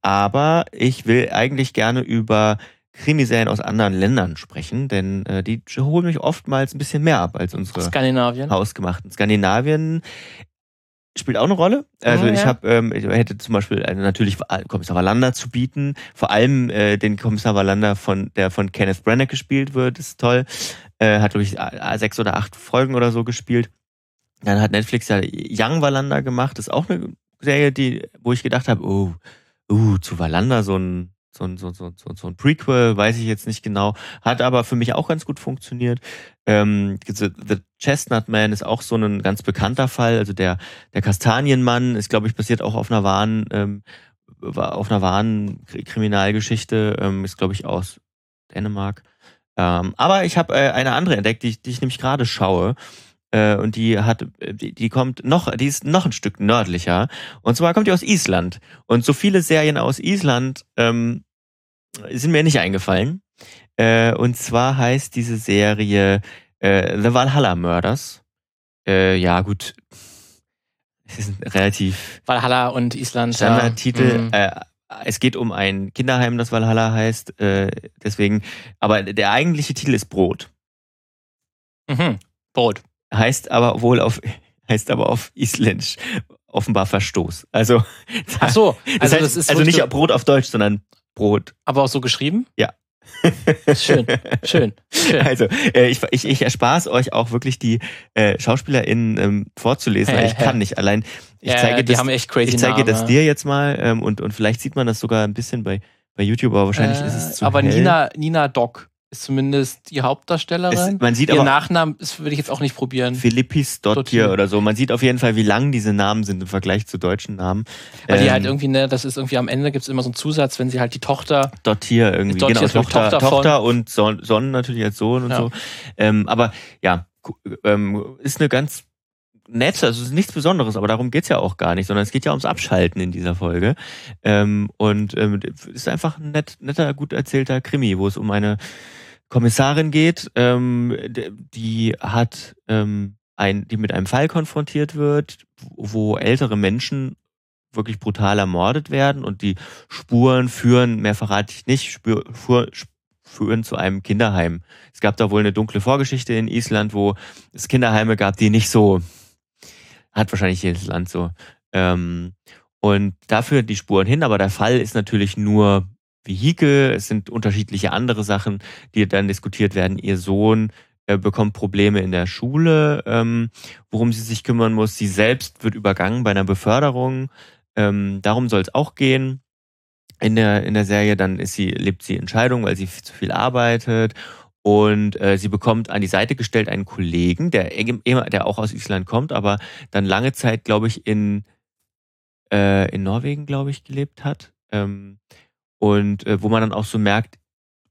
aber ich will eigentlich gerne über Krimiserien aus anderen Ländern sprechen, denn äh, die holen mich oftmals ein bisschen mehr ab als unsere Skandinavien. hausgemachten. Skandinavien spielt auch eine Rolle. Also ich ja. habe, ähm, ich hätte zum Beispiel äh, natürlich Kommissar Wallander zu bieten, vor allem äh, den Kommissar Wallander von der von Kenneth Branagh gespielt wird, ist toll. Äh, hat glaube ich sechs oder acht Folgen oder so gespielt. Dann hat Netflix ja Young Wallander gemacht, ist auch eine Serie, die, wo ich gedacht habe, oh, uh, zu Wallander so ein so ein, so, so, so, so ein Prequel, weiß ich jetzt nicht genau, hat aber für mich auch ganz gut funktioniert. Ähm, The, Chestnut Man ist auch so ein ganz bekannter Fall, also der, der Kastanienmann ist, glaube ich, basiert auch auf einer wahren, ähm, auf einer wahren Kri- Kriminalgeschichte, ähm, ist, glaube ich, aus Dänemark. Ähm, aber ich habe äh, eine andere entdeckt, die, ich- die ich nämlich gerade schaue. Äh, und die hat, die, die kommt noch, die ist noch ein Stück nördlicher. Und zwar kommt die aus Island. Und so viele Serien aus Island ähm, sind mir nicht eingefallen. Äh, und zwar heißt diese Serie äh, The Valhalla Murders. Äh, ja, gut. Es ist ein relativ Valhalla und Island. ja. Standardtitel. Mhm. Äh, es geht um ein Kinderheim, das Valhalla heißt. Äh, deswegen, aber der eigentliche Titel ist Brot. Mhm. Brot. Heißt aber wohl auf, heißt aber auf Isländisch offenbar Verstoß. Also, Ach so, das also heißt, das also nicht Brot auf Deutsch, sondern Brot. aber auch so geschrieben? Ja. Schön, schön, schön. Also, äh, ich, ich, ich erspare es euch auch wirklich die äh, SchauspielerInnen ähm, vorzulesen, weil ich kann nicht. Allein, ich ja, zeige das, haben echt crazy ich zeige Namen, das ja. dir jetzt mal ähm, und, und vielleicht sieht man das sogar ein bisschen bei, bei YouTube, aber wahrscheinlich ist es zu Äh, Aber hell. Nina, Nina Dock ist zumindest die es, Hauptdarstellerin. man sieht Ihr Nachnamen das würde ich jetzt auch nicht probieren. Philippis Dottir. oder so. Man sieht auf jeden Fall, wie lang diese Namen sind im Vergleich zu deutschen Namen. Weil die Ähm, halt irgendwie, ne, das ist irgendwie am Ende gibt es immer so einen Zusatz, wenn sie halt die Tochter. Dottir irgendwie, Dottir genau, Tochter, Tochter Tochter, und Son, Son natürlich als Sohn und Ja. so. Ähm, aber ja, ähm, ist eine ganz nette, also es ist nichts Besonderes, aber darum geht's ja auch gar nicht, sondern es geht ja ums Abschalten in dieser Folge. Ähm, und ähm, ist einfach ein nett, netter, gut erzählter Krimi, wo es um eine Kommissarin geht, ähm, die hat ähm, ein, die mit einem Fall konfrontiert wird, wo ältere Menschen wirklich brutal ermordet werden und die Spuren führen, mehr verrate ich nicht, spür, fuhr, führen zu einem Kinderheim. Es gab da wohl eine dunkle Vorgeschichte in Island, wo es Kinderheime gab, die nicht so, hat wahrscheinlich jedes Land so. Ähm, und da führen die Spuren hin, aber der Fall ist natürlich nur Vehikel, es sind unterschiedliche andere Sachen, die dann diskutiert werden. Ihr Sohn äh, bekommt Probleme in der Schule, ähm, worum sie sich kümmern muss. Sie selbst wird übergangen bei einer Beförderung. Ähm, darum soll es auch gehen. In der, in der Serie dann ist sie, lebt sie in weil sie zu viel arbeitet. Und äh, sie bekommt an die Seite gestellt einen Kollegen, der, der auch aus Island kommt, aber dann lange Zeit, glaube ich, in, äh, in Norwegen, glaube ich, gelebt hat. Ähm, und äh, wo man dann auch so merkt,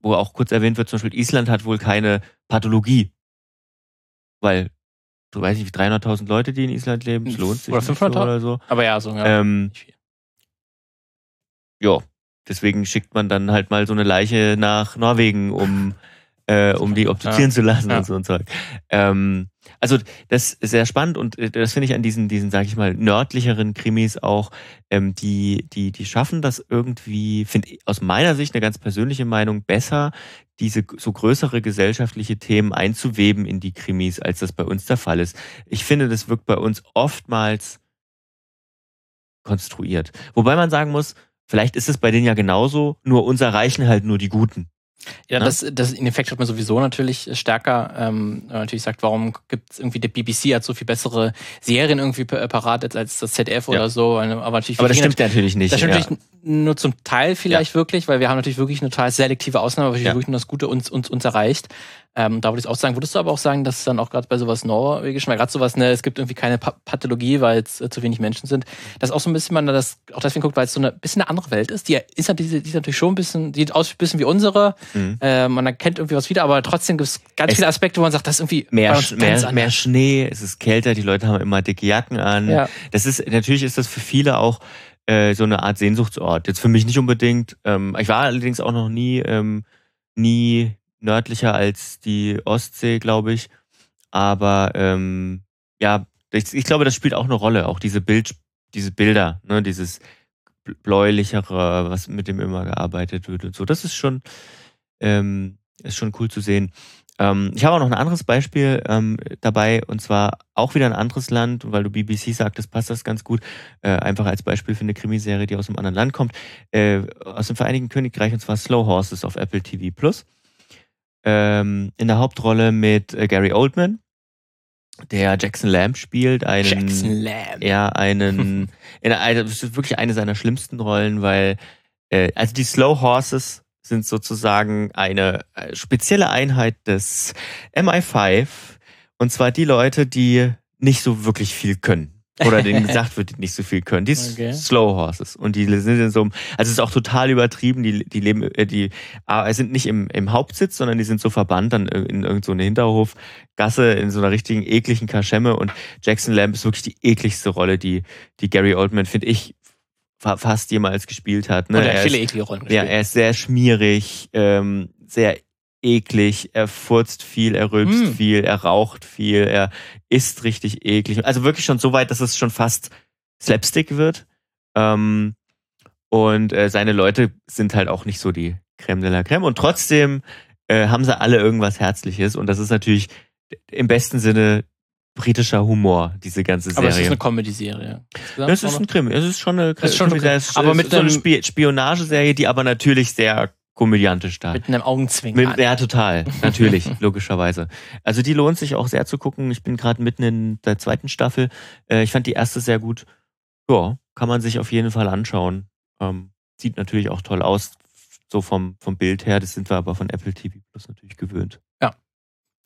wo auch kurz erwähnt wird, zum Beispiel Island hat wohl keine Pathologie. Weil, du weißt nicht, wie 300.000 Leute, die in Island leben, es lohnt sich Oder nicht so 500.000? oder so. Aber ja, so, ja. Ähm, ja, deswegen schickt man dann halt mal so eine Leiche nach Norwegen, um, äh, um die obduzieren Ja. zu lassen Ja. und so und Zeug. Ähm, also das ist sehr spannend und äh, das finde ich an diesen, diesen, sag ich mal, nördlicheren Krimis auch, ähm, die, die, die schaffen das irgendwie, finde ich aus meiner Sicht eine ganz persönliche Meinung, besser, diese so größere gesellschaftliche Themen einzuweben in die Krimis, als das bei uns der Fall ist. Ich finde, das wirkt bei uns oftmals konstruiert. Wobei man sagen muss, vielleicht ist es bei denen ja genauso, nur uns erreichen halt nur die Guten. Ja, ne? das, das in Effekt hat man sowieso natürlich stärker. Ähm, wenn man natürlich sagt, warum gibt es irgendwie der BBC hat so viel bessere Serien irgendwie pa- parat als, als das ZDF Ja. oder so. Aber natürlich Aber das stimmt natürlich nicht. Das stimmt ja. natürlich nur zum Teil vielleicht wirklich, weil wir haben natürlich wirklich eine total selektive Ausnahme, Ja. wirklich nur das Gute uns, uns, uns erreicht. Ähm, da würde ich auch sagen, würdest du aber auch sagen, dass dann auch gerade bei sowas Norwegischen, weil gerade sowas, ne, es gibt irgendwie keine pa Pathologie, weil es äh, zu wenig Menschen sind, dass auch so ein bisschen man das auch deswegen guckt, weil es so eine bisschen eine andere Welt ist. Die ist natürlich, die ist natürlich schon ein bisschen, die sieht aus ein bisschen wie unsere. Mhm. Äh, man erkennt irgendwie was wieder, aber trotzdem gibt es ganz viele Aspekte, wo man sagt, das ist irgendwie Mehr, mehr, mehr Schnee, es ist kälter, die Leute haben immer dicke Jacken an. Ja. Das ist, natürlich ist das für viele auch äh, so eine Art Sehnsuchtsort. Jetzt für mich nicht unbedingt. Ähm, ich war allerdings auch noch nie, ähm, nie nördlicher als die Ostsee, glaube ich. Aber ähm, ja, ich, ich glaube, das spielt auch eine Rolle. Auch diese Bild, diese Bilder, ne, dieses bläulichere, was mit dem immer gearbeitet wird und so. Das ist schon, ähm, ist schon cool zu sehen. Ähm, ich habe auch noch ein anderes Beispiel ähm, dabei und zwar auch wieder ein anderes Land, weil du BBC sagtest, passt das ganz gut. Äh, einfach als Beispiel für eine Krimiserie, die aus einem anderen Land kommt, äh, aus dem Vereinigten Königreich und zwar Slow Horses auf Apple TV Plus. Ähm, in der Hauptrolle mit äh, Gary Oldman, der Jackson Lamb spielt, einen Jackson Lamb. er einen, [laughs] in einer, das ist wirklich eine seiner schlimmsten Rollen, weil, äh, also die Slow Horses sind sozusagen eine äh, spezielle Einheit des MI5 und zwar die Leute, die nicht so wirklich viel können. Oder denen [laughs] gesagt wird, die nicht so viel können. Die Okay. Slow Horses. Und die sind in so einem, also es ist auch total übertrieben, die, die leben, äh, die äh, sind nicht im, im Hauptsitz, sondern die sind so verbannt dann in irgendeine so Hinterhofgasse in so einer richtigen ekligen Kaschemme. Und Jackson Lamb ist wirklich die ekligste Rolle, die, die Gary Oldman, finde ich, fa fast jemals gespielt hat. Ne? Und er viele ist- eklige Rollen ja, gespielt. er ist sehr schmierig, ähm, sehr eklig, er furzt viel, er rülpst Hm. viel, er raucht viel, er isst richtig eklig. Also wirklich schon so weit, dass es schon fast Slapstick wird. Ähm, Und äh, seine Leute sind halt auch nicht so die Creme de la Creme. Und trotzdem äh, haben sie alle irgendwas Herzliches. Und das ist natürlich im besten Sinne britischer Humor, diese ganze Serie. Aber es ist eine Comedy-Serie. Das ist ein Krimi. Es ist schon eine, ist schon Krimi- okay. es ist- Aber mit so eine einem- Spi Spionageserie, die aber natürlich sehr komödiantisch da. Mit einem Augenzwinkern. Mit, ja, total. Natürlich, [laughs] logischerweise. Also die lohnt sich auch sehr zu gucken. Ich bin gerade mitten in der zweiten Staffel. Äh, ich fand die erste sehr gut. Ja, kann man sich auf jeden Fall anschauen. Ähm, sieht natürlich auch toll aus, so vom, vom Bild her. Das sind wir aber von Apple TV Plus natürlich gewöhnt.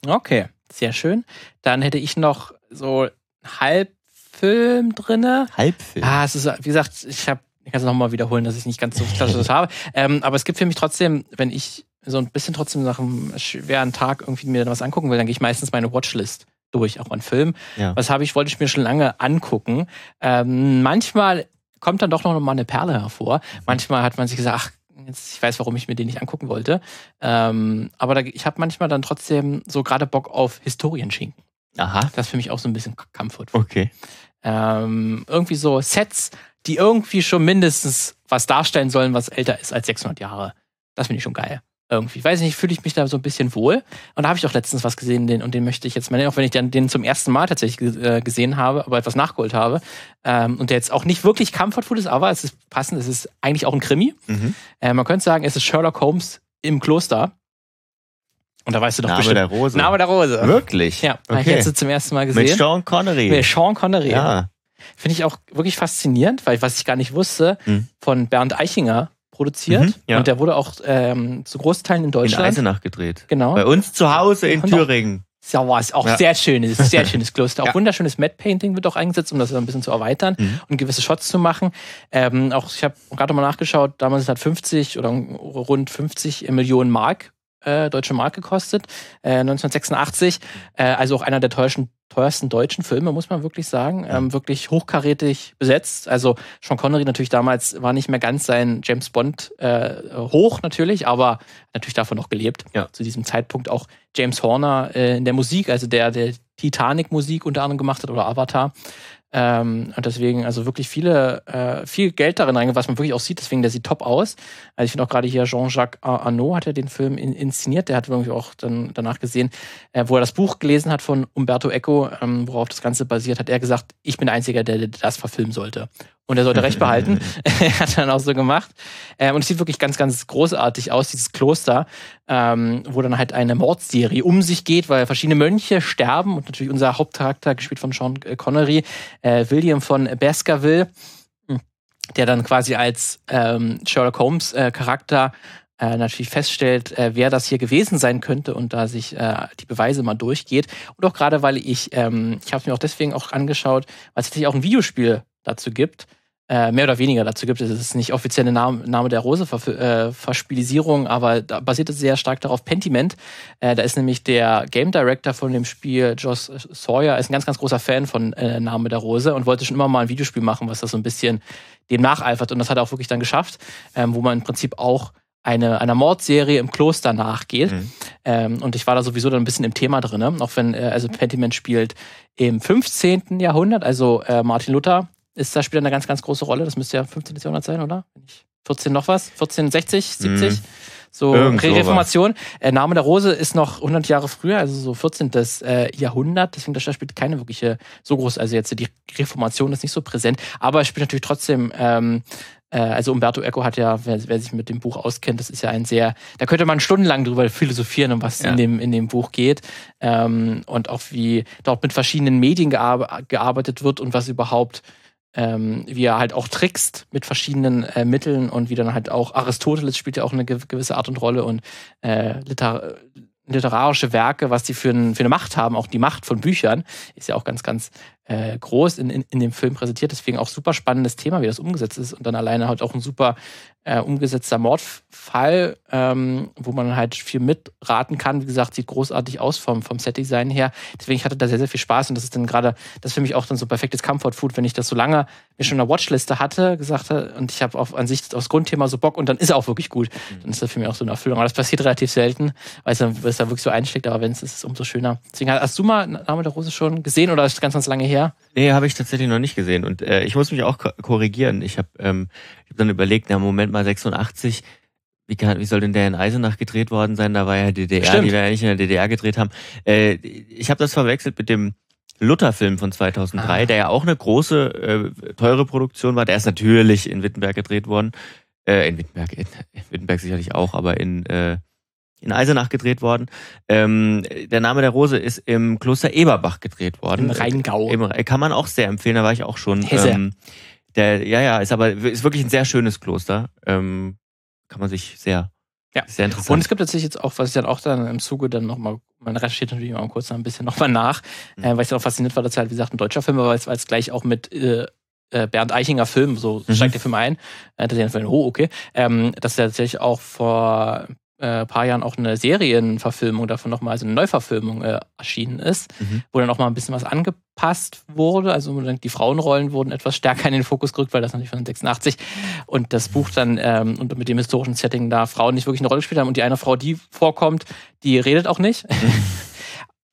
Okay, sehr schön. Dann hätte ich noch so einen Halbfilm drinne. Halbfilm. Ah, es ist, wie gesagt, ich habe, ich kann es nochmal wiederholen, dass ich nicht ganz so klassisch habe. Ähm, aber es gibt für mich trotzdem, wenn ich so ein bisschen trotzdem nach einem schweren Tag irgendwie mir was angucken will, dann gehe ich meistens meine Watchlist durch, auch an Filmen. Ja. Was habe ich, wollte ich mir schon lange angucken. Ähm, manchmal kommt dann doch noch mal eine Perle hervor. Manchmal hat man sich gesagt, ach, jetzt, ich weiß, warum ich mir den nicht angucken wollte. Ähm, aber da, ich habe manchmal dann trotzdem so gerade Bock auf Historienschinken. Aha. Das ist für mich auch so ein bisschen Comfort. Okay. Ähm, irgendwie so Sets, die irgendwie schon mindestens was darstellen sollen, was älter ist als 600 Jahre. Das finde ich schon geil. Irgendwie. Weiß nicht, fühle ich mich da so ein bisschen wohl. Und da habe ich auch letztens was gesehen, den, und den möchte ich jetzt mal nennen, auch wenn ich den, den zum ersten Mal tatsächlich äh, gesehen habe, aber etwas nachgeholt habe. Ähm, und der jetzt auch nicht wirklich Comfort Food ist, aber es ist passend, es ist eigentlich auch ein Krimi. Mhm. Äh, man könnte sagen, es ist Sherlock Holmes im Kloster. Und da weißt du doch Name bestimmt. der Rose. Name der Rose. Wirklich? Ja, habe ich Okay. jetzt zum ersten Mal gesehen. Mit Sean Connery. Mit Sean Connery. ja. Finde ich auch wirklich faszinierend, weil was ich gar nicht wusste, Mhm. von Bernd Eichinger produziert. Mhm, ja. Und der wurde auch ähm, zu Großteilen in In Deutschland. Eisenach gedreht. Genau. Bei uns zu Hause in Und Thüringen. Ja, war es auch Ja. sehr schönes, sehr [laughs] schönes Kloster. Auch Ja. wunderschönes Matte Painting wird auch eingesetzt, um das ein bisschen zu erweitern Mhm. und gewisse Shots zu machen. Ähm, auch ich habe gerade mal nachgeschaut, damals hat 50 oder rund 50 Millionen Mark äh, deutsche Mark gekostet, äh, 1986. Äh, also auch einer der teuersten, teuersten deutschen Filme, muss man wirklich sagen. Ähm, wirklich hochkarätig besetzt. Also Sean Connery natürlich damals war nicht mehr ganz sein James Bond äh, hoch natürlich, aber natürlich davon noch gelebt. Ja. Zu diesem Zeitpunkt auch James Horner äh, in der Musik, also der, der Titanic-Musik unter anderem gemacht hat oder Avatar. Ähm, und deswegen, also wirklich viele, äh, viel Geld darin reingegangen, was man wirklich auch sieht, deswegen der sieht top aus. Also ich finde auch gerade hier Jean-Jacques Arnaud hat ja den Film in, inszeniert, der hat irgendwie auch dann danach gesehen, äh, wo er das Buch gelesen hat von Umberto Eco, ähm, worauf das Ganze basiert, hat er gesagt, ich bin der Einzige, der, der das verfilmen sollte. Und er sollte recht behalten. [laughs] [laughs] er hat dann auch so gemacht. Ähm, und es sieht wirklich ganz, ganz großartig aus, dieses Kloster, ähm, wo dann halt eine Mordserie um sich geht, weil verschiedene Mönche sterben und natürlich unser Hauptcharakter, gespielt von Sean Connery, äh, William von Baskerville, der dann quasi als ähm, Sherlock Holmes äh, Charakter äh, natürlich feststellt, äh, wer das hier gewesen sein könnte und da sich äh, die Beweise mal durchgeht. Und auch gerade, weil ich, ähm, ich habe es mir auch deswegen auch angeschaut, weil es tatsächlich auch ein Videospiel dazu gibt, äh, mehr oder weniger dazu gibt. Es ist nicht offizielle Name, Name der Rose äh, Verspielisierung, aber da basiert es sehr stark darauf. Pentiment, äh, da ist nämlich der Game Director von dem Spiel, Josh Sawyer, ist ein ganz, ganz großer Fan von äh, Name der Rose und wollte schon immer mal ein Videospiel machen, was das so ein bisschen dem nacheifert. Und das hat er auch wirklich dann geschafft, ähm, wo man im Prinzip auch eine, einer Mordserie im Kloster nachgeht. Mhm. Ähm, und ich war da sowieso dann ein bisschen im Thema drin, auch wenn, äh, also Pentiment spielt im 15. Jahrhundert, also äh, Martin Luther ist da spielt eine ganz, ganz große Rolle. Das müsste ja 15. Jahrhundert sein, oder? Wenn ich 14 noch was? 1460, 70? Mhm. So Irgend Re. Reformation. Äh, Name der Rose ist noch 100 Jahre früher, also so 14. Äh, Jahrhundert. Deswegen das spielt keine wirkliche so groß. Also jetzt die Reformation ist nicht so präsent, aber es spielt natürlich trotzdem. Ähm, äh, also Umberto Eco hat ja, wer, wer sich mit dem Buch auskennt, das ist ja ein sehr, da könnte man stundenlang drüber philosophieren, um was Ja. in dem in dem Buch geht ähm, und auch wie dort mit verschiedenen Medien gear gearbeitet wird und was überhaupt ähm, wie er halt auch trickst mit verschiedenen äh, Mitteln und wie dann halt auch Aristoteles spielt ja auch eine gew- gewisse Art und Rolle und äh, liter literarische Werke, was die für, ein, für eine Macht haben, auch die Macht von Büchern, ist ja auch ganz, ganz äh, groß in, in, in dem Film präsentiert. Deswegen auch super spannendes Thema, wie das umgesetzt ist. Und dann alleine halt auch ein super äh, umgesetzter Mordfall, ähm, wo man halt viel mitraten kann. Wie gesagt, sieht großartig aus vom, vom Set-Design her. Deswegen ich hatte da sehr, sehr viel Spaß und das ist dann gerade, das ist für mich auch dann so perfektes Comfort-Food, wenn ich das so lange mir schon in der Watchliste hatte, gesagt habe, und ich habe auf an sich aufs Grundthema so Bock und dann ist er auch wirklich gut. Dann ist das für mich auch so eine Erfüllung. Aber das passiert relativ selten, weil es dann, weil es dann wirklich so einschlägt, aber wenn es ist, ist es umso schöner. Deswegen hast du mal Name der Rose schon gesehen oder ist es ganz, ganz lange her? Her. Nee, habe ich tatsächlich noch nicht gesehen. Und äh, ich muss mich auch ko- korrigieren. Ich habe ähm, ich hab dann überlegt, na Moment mal, 86, wie, kann, wie soll denn der in Eisenach gedreht worden sein? Da war ja DDR, Stimmt. die wir ja nicht in der DDR gedreht haben. Äh, ich habe das verwechselt mit dem Luther-Film von 2003, Ah. der ja auch eine große, äh, teure Produktion war. Der ist natürlich in Wittenberg gedreht worden. Äh, in Wittenberg, in, in Wittenberg sicherlich auch, aber in, äh, in Eisenach gedreht worden. Ähm, der Name der Rose ist im Kloster Eberbach gedreht worden. Im Rheingau. Im, kann man auch sehr empfehlen, da war ich auch schon. Hesse. Ähm, der, ja, ja, ist aber ist wirklich ein sehr schönes Kloster. Ähm, kann man sich sehr, Ja. sehr Und interessant. es gibt tatsächlich jetzt auch, was ich dann auch dann im Zuge dann nochmal, man recherchiert natürlich mal kurz ein bisschen [laughs] nochmal nach, Mhm. äh, weil ich dann auch fasziniert war, dass er halt, wie gesagt, ein deutscher Film war, weil es, gleich auch mit äh, äh, Bernd Eichinger Film, so Mhm. steigt der Film ein, äh, dass ich dann, oh, okay, ähm, dass der tatsächlich auch vor äh, paar Jahren auch eine Serienverfilmung davon nochmal, also eine Neuverfilmung äh, erschienen ist, Mhm. wo dann auch mal ein bisschen was angepasst wurde. Also die Frauenrollen wurden etwas stärker in den Fokus gerückt, weil das natürlich von 86 und das Buch dann ähm, und mit dem historischen Setting da Frauen nicht wirklich eine Rolle gespielt haben und die eine Frau, die vorkommt, die redet auch nicht. [laughs]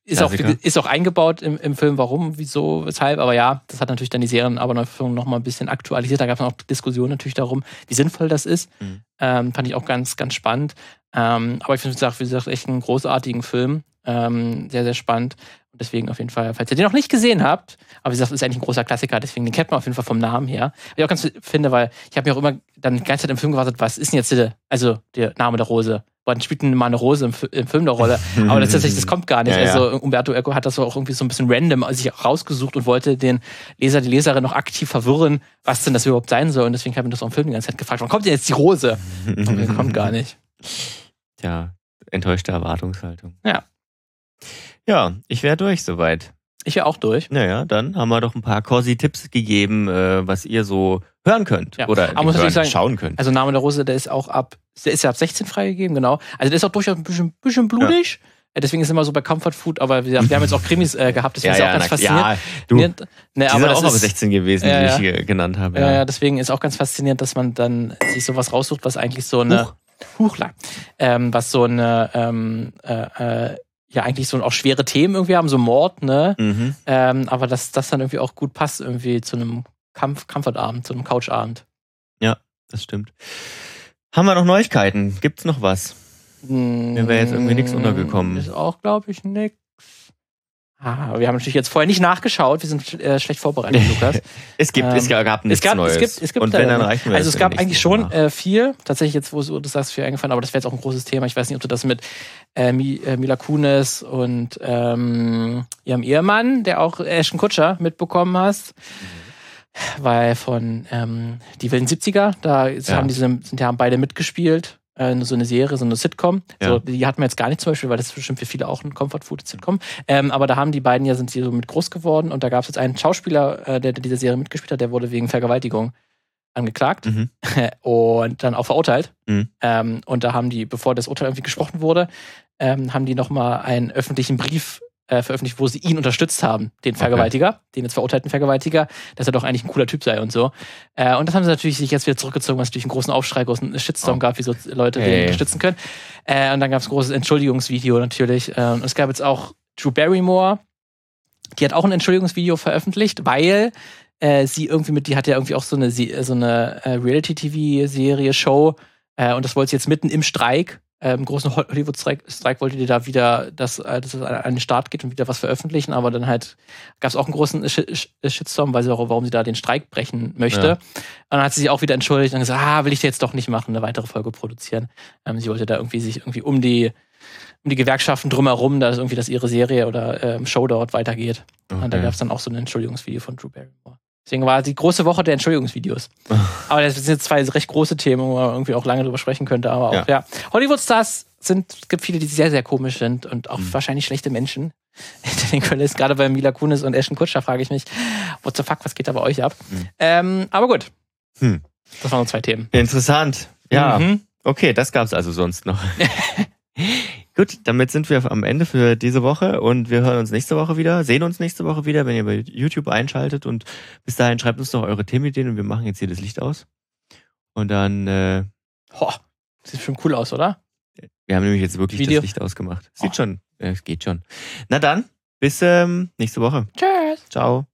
Ist auch, ist auch eingebaut im, im Film, warum, wieso, weshalb, aber ja, das hat natürlich dann die Serien aber Neuverfilmung noch mal ein bisschen aktualisiert. Da gab es auch Diskussionen natürlich darum, wie sinnvoll das ist. Mhm. Ähm, fand ich auch ganz, ganz spannend. Ähm, aber ich finde, wie gesagt, echt einen großartigen Film. Ähm, sehr, sehr spannend. Und deswegen auf jeden Fall, falls ihr den noch nicht gesehen habt, aber wie gesagt, ist eigentlich ein großer Klassiker, deswegen den kennt man auf jeden Fall vom Namen her. Was ich auch ganz finde, weil ich habe mir auch immer dann die ganze Zeit im Film gewartet, was ist denn jetzt der, also der Name der Rose? Wann spielt denn mal eine Rose im, im Film eine Rolle? [laughs] Aber das, tatsächlich, das kommt gar nicht. Ja, ja. Also Umberto Eco hat das auch irgendwie so ein bisschen random sich rausgesucht und wollte den Leser, die Leserin noch aktiv verwirren, was denn das überhaupt sein soll. Und deswegen habe ich das auch im Film die ganze Zeit gefragt, wann kommt denn jetzt die Rose? [laughs] Und kommt gar nicht. Tja, enttäuschte Erwartungshaltung. Ja. Ja, ich wäre durch soweit. Ich wäre auch durch. Naja, dann haben wir doch ein paar Corsi-Tipps gegeben, äh, was ihr so hören könnt. Ja. Oder Aber muss hören, sagen, schauen könnt. Also Name der Rose, der ist auch ab, der ist ja ab 16 freigegeben, genau. Also der ist auch durchaus ein bisschen, bisschen blutig. Äh, Deswegen ist es immer so bei Comfort Food, aber wir haben jetzt auch Krimis äh, gehabt, deswegen ist es auch ganz na- faszinierend. ja, du, die Ne, sind aber auch das aber ist, 16 gewesen, Ja, die ja. ich hier genannt habe. Ja, ja, deswegen ist auch ganz faszinierend, dass man dann sich sowas raussucht, was eigentlich so eine Huch. Huchler, ähm, was so eine ähm, äh, äh, ja eigentlich so auch schwere Themen irgendwie haben, so Mord, ne? Mhm. Ähm, aber dass das dann irgendwie auch gut passt irgendwie zu einem Kampf, Comfortabend, zu einem Couchabend. Das stimmt. Haben wir noch Neuigkeiten? Gibt's noch was? Mir wäre jetzt irgendwie nichts untergekommen. Ist auch, glaube ich, nix. Ah, wir haben natürlich jetzt vorher nicht nachgeschaut. Wir sind äh, schlecht vorbereitet, [laughs] Lukas. Es gibt, Ähm, es gab nichts es gab, Neues. es gibt, es gibt Und wenn, da- dann reichen wir Also es gab eigentlich schon äh, viel. Tatsächlich jetzt, wo du das sagst, viel eingefallen, aber das wäre jetzt auch ein großes Thema. Ich weiß nicht, ob du das mit äh, äh, Mila Kunis und ähm, ihrem Ehemann, der auch Ashton Kutscher mitbekommen hast. Weil von ähm, die wilden 70er, da Ja. haben diese sind ja haben beide mitgespielt. Äh, so eine Serie, so eine Sitcom. So, Ja. die hatten wir jetzt gar nicht zum Beispiel, weil das ist bestimmt für viele auch ein Comfort Food Sitcom. Ähm, aber da haben die beiden ja sind sie so mit groß geworden und da gab es jetzt einen Schauspieler, äh, der, der diese Serie mitgespielt hat, der wurde wegen Vergewaltigung angeklagt Mhm. [laughs] und dann auch verurteilt. Mhm. Ähm, und da haben die, bevor das Urteil irgendwie gesprochen wurde, ähm, haben die nochmal einen öffentlichen Brief äh, veröffentlicht, wo sie ihn unterstützt haben, den Vergewaltiger, den jetzt verurteilten Vergewaltiger, dass er doch eigentlich ein cooler Typ sei und so. Äh, und das haben sie natürlich sich jetzt wieder zurückgezogen, was natürlich einen großen Aufschrei, großen Shitstorm Oh. gab, wie so Leute den Hey. unterstützen können. Äh, und dann gab es ein großes Entschuldigungsvideo natürlich. Äh, und es gab jetzt auch Drew Barrymore, die hat auch ein Entschuldigungsvideo veröffentlicht, weil äh, sie irgendwie mit, die hat ja irgendwie auch so eine, so eine äh, Reality-TV-Serie, Show, äh, und das wollte sie jetzt mitten im Streik, äh, im großen Hol- Hollywood-Streik, Streik wollte die da wieder, dass, äh, dass es an den Start geht und wieder was veröffentlichen, aber dann halt gab es auch einen großen Sh Sh Shitstorm, weil sie auch, warum sie da den Streik brechen möchte. Ja. Und dann hat sie sich auch wieder entschuldigt und gesagt, ah, will ich jetzt doch nicht machen, eine weitere Folge produzieren. Ähm, sie wollte da irgendwie sich irgendwie um die um die Gewerkschaften drumherum, dass irgendwie, dass ihre Serie oder ähm, Show dort weitergeht. Und da Okay. gab es dann auch so ein Entschuldigungsvideo von Drew Barrymore. Deswegen war die große Woche der Entschuldigungsvideos. aber das sind jetzt zwei recht große Themen, wo man irgendwie auch lange drüber sprechen könnte. Aber auch, ja. Ja. Hollywood-Stars sind, es gibt viele, die sehr, sehr komisch sind und auch Mhm. wahrscheinlich schlechte Menschen. [laughs] Den Kulissen, gerade bei Mila Kunis und Ashton Kutscher frage ich mich, what the fuck, was geht da bei euch ab? Mhm. Ähm, aber gut. Hm. Das waren nur zwei Themen. Interessant. Ja, Mhm. okay, das gab's also sonst noch. [laughs] Gut, damit sind wir am Ende für diese Woche und wir hören uns nächste Woche wieder, sehen uns nächste Woche wieder, wenn ihr bei YouTube einschaltet und bis dahin schreibt uns doch eure Themenideen und wir machen jetzt hier das Licht aus. Und dann, äh, Boah, sieht schon cool aus, oder? wir haben nämlich jetzt wirklich Video. das Licht ausgemacht. Sieht Oh. schon, äh, es geht schon. Na dann, bis ähm, nächste Woche. Tschüss. Ciao.